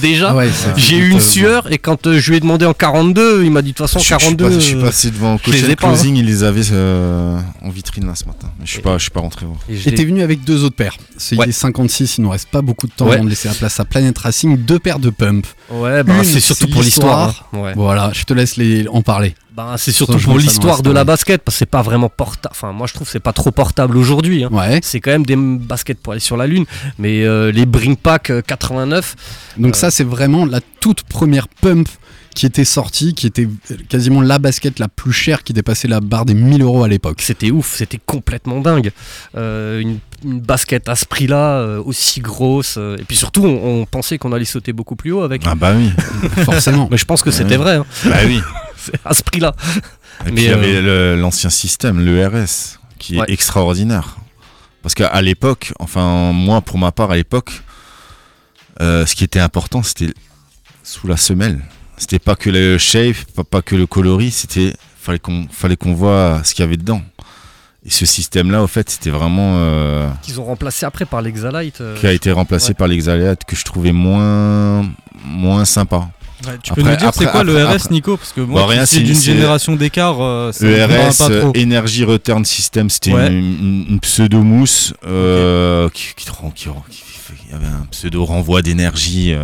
Déjà, Ah ouais, j'ai eu une euh, sueur et quand euh, je lui ai demandé en 42, il m'a dit de toute façon Je, suis- je suis 42. pas- je suis euh, passé devant je les Coachel ai pas, hein. Closing, ils les avaient euh, en vitrine là ce matin. Mais je suis Et- pas, je suis pas rentré voir. t'es venu avec deux autres paires. C'est Ouais. il est 56, il nous reste pas beaucoup de temps Ouais. avant de laisser la place à Planet Racing. Deux paires de pump. Ouais, bah, c'est surtout pour l'histoire. hein. Ouais. Voilà, je te laisse les, en parler. Bah, c'est surtout pour l'histoire de la basket, parce que c'est pas vraiment portable. Enfin, moi je trouve que c'est pas trop portable aujourd'hui. hein. Ouais. C'est quand même des baskets pour aller sur la lune. Mais euh, les Bring Pack euh, 89, Donc Euh. ça, c'est vraiment la toute première pump qui était sortie, qui était quasiment la basket la plus chère qui dépassait la barre des 1000 euros à l'époque. c'était ouf, c'était complètement dingue. Euh, une, une basket à ce prix-là, euh, aussi grosse. euh, et puis surtout, on, on pensait qu'on allait sauter beaucoup plus haut avec. Ah bah oui. Forcément. Mais je pense que c'était Ouais. vrai, hein. bah oui. À ce prix-là. Et Mais, puis il y avait l'ancien système, l'ERS, qui est extraordinaire. Parce qu'à l'époque, enfin moi pour ma part à l'époque, euh, ce qui était important c'était sous la semelle. C'était pas que le shape, pas, pas que le coloris, c'était fallait qu'on fallait qu'on voit ce qu'il y avait dedans. Et ce système-là, au fait, c'était vraiment euh, Qu'ils ont remplacé après par l'Exalite. euh, qui a été remplacé ouais. par l'Exaliate que je trouvais moins moins sympa. Ouais, tu peux nous dire c'est après- quoi le après- RS, Nico? Parce que moi, c'est d'une génération d'écart. euh, pas trop. euh, Energy Return System, c'était Ouais. une, une- une pseudo-mousse euh, qui, qui, qui qui fait- il y avait un pseudo-renvoi d'énergie.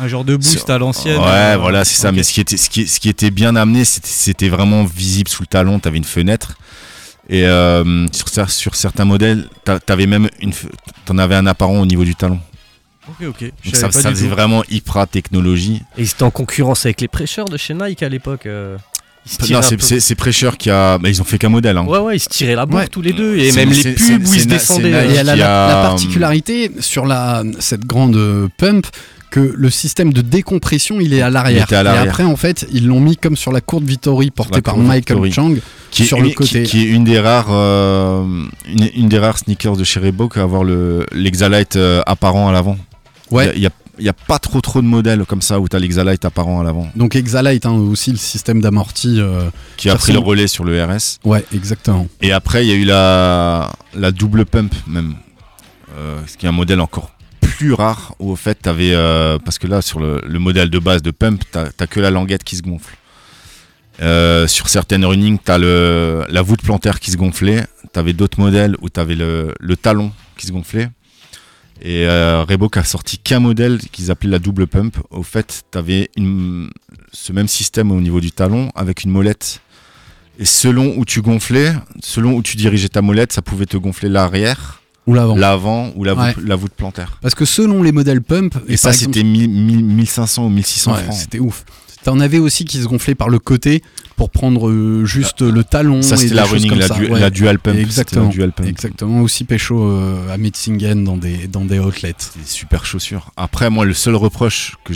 Un genre de boost à l'ancienne. Ouais, euh, voilà, c'est ça. Mais ce qui, était, ce, qui, ce qui était bien amené, c'était- c'était vraiment visible sous le talon. Tu avais une fenêtre. Et euh, sur, sur certains modèles, t'a- t'avais même une, t'en avais un apparent au niveau du talon. Ok, ok. Donc ça, ça faisait vraiment hyper technologie. Et ils étaient en concurrence avec les prêcheurs de chez Nike à l'époque. euh, ils se tiraient Non, c'est Prêcheur qui a. bah, ils ont fait qu'un modèle. Hein. Ouais, ouais, ils se tiraient la bourre Ouais. tous les deux. Et même les pubs où ils se descendaient. euh, Et la, a- la particularité sur la, cette grande euh, pump que le système de décompression il est à l'arrière. Et après en fait ils l'ont mis comme sur la courte Vittori portée par Michael. Chang qui sur est, le une- côté. Qui, qui est une des rares, euh, une, une des rares sneakers de chez Reebok à avoir le l'Exalite euh, apparent à l'avant. Ouais. Il y a, il y a pas trop trop de modèles comme ça où tu as l'Exalite apparent à l'avant. Donc Exalite hein, aussi le système d'amorti. euh, Qui a pris le relais sur le RS. Ouais exactement. Et après, il y a eu la, la double pump même. Euh, ce qui est un modèle encore plus rare où au fait tu avais. parce que là, sur le, le modèle de base de pump, tu n'as que la languette qui se gonfle. Euh, sur certaines running, tu as le, la voûte plantaire qui se gonflait. Tu avais d'autres modèles où tu avais le, le talon qui se gonflait. Et euh, Reebok a sorti qu'un modèle qu'ils appelaient la double pump. Au fait, tu avais ce même système au niveau du talon avec une molette. Et selon où tu gonflais, selon où tu dirigeais ta molette, ça pouvait te gonfler l'arrière Ou l'avant. L'avant ou la voûte, Ouais. la voûte plantaire. Parce que selon les modèles pump, Et ça, c'était 1000 1000 1500 ou 1600 Ouais, francs. C'était ouf. T'en avais aussi qui se gonflaient par le côté pour prendre euh, juste le talon. Ça, c'était la running, la du- Ouais. la dual pump, Exactement. dual pump. Exactement. Aussi pécho euh, à Metzingen dans des, dans des outlets. Des super chaussures. Après, moi, le seul reproche que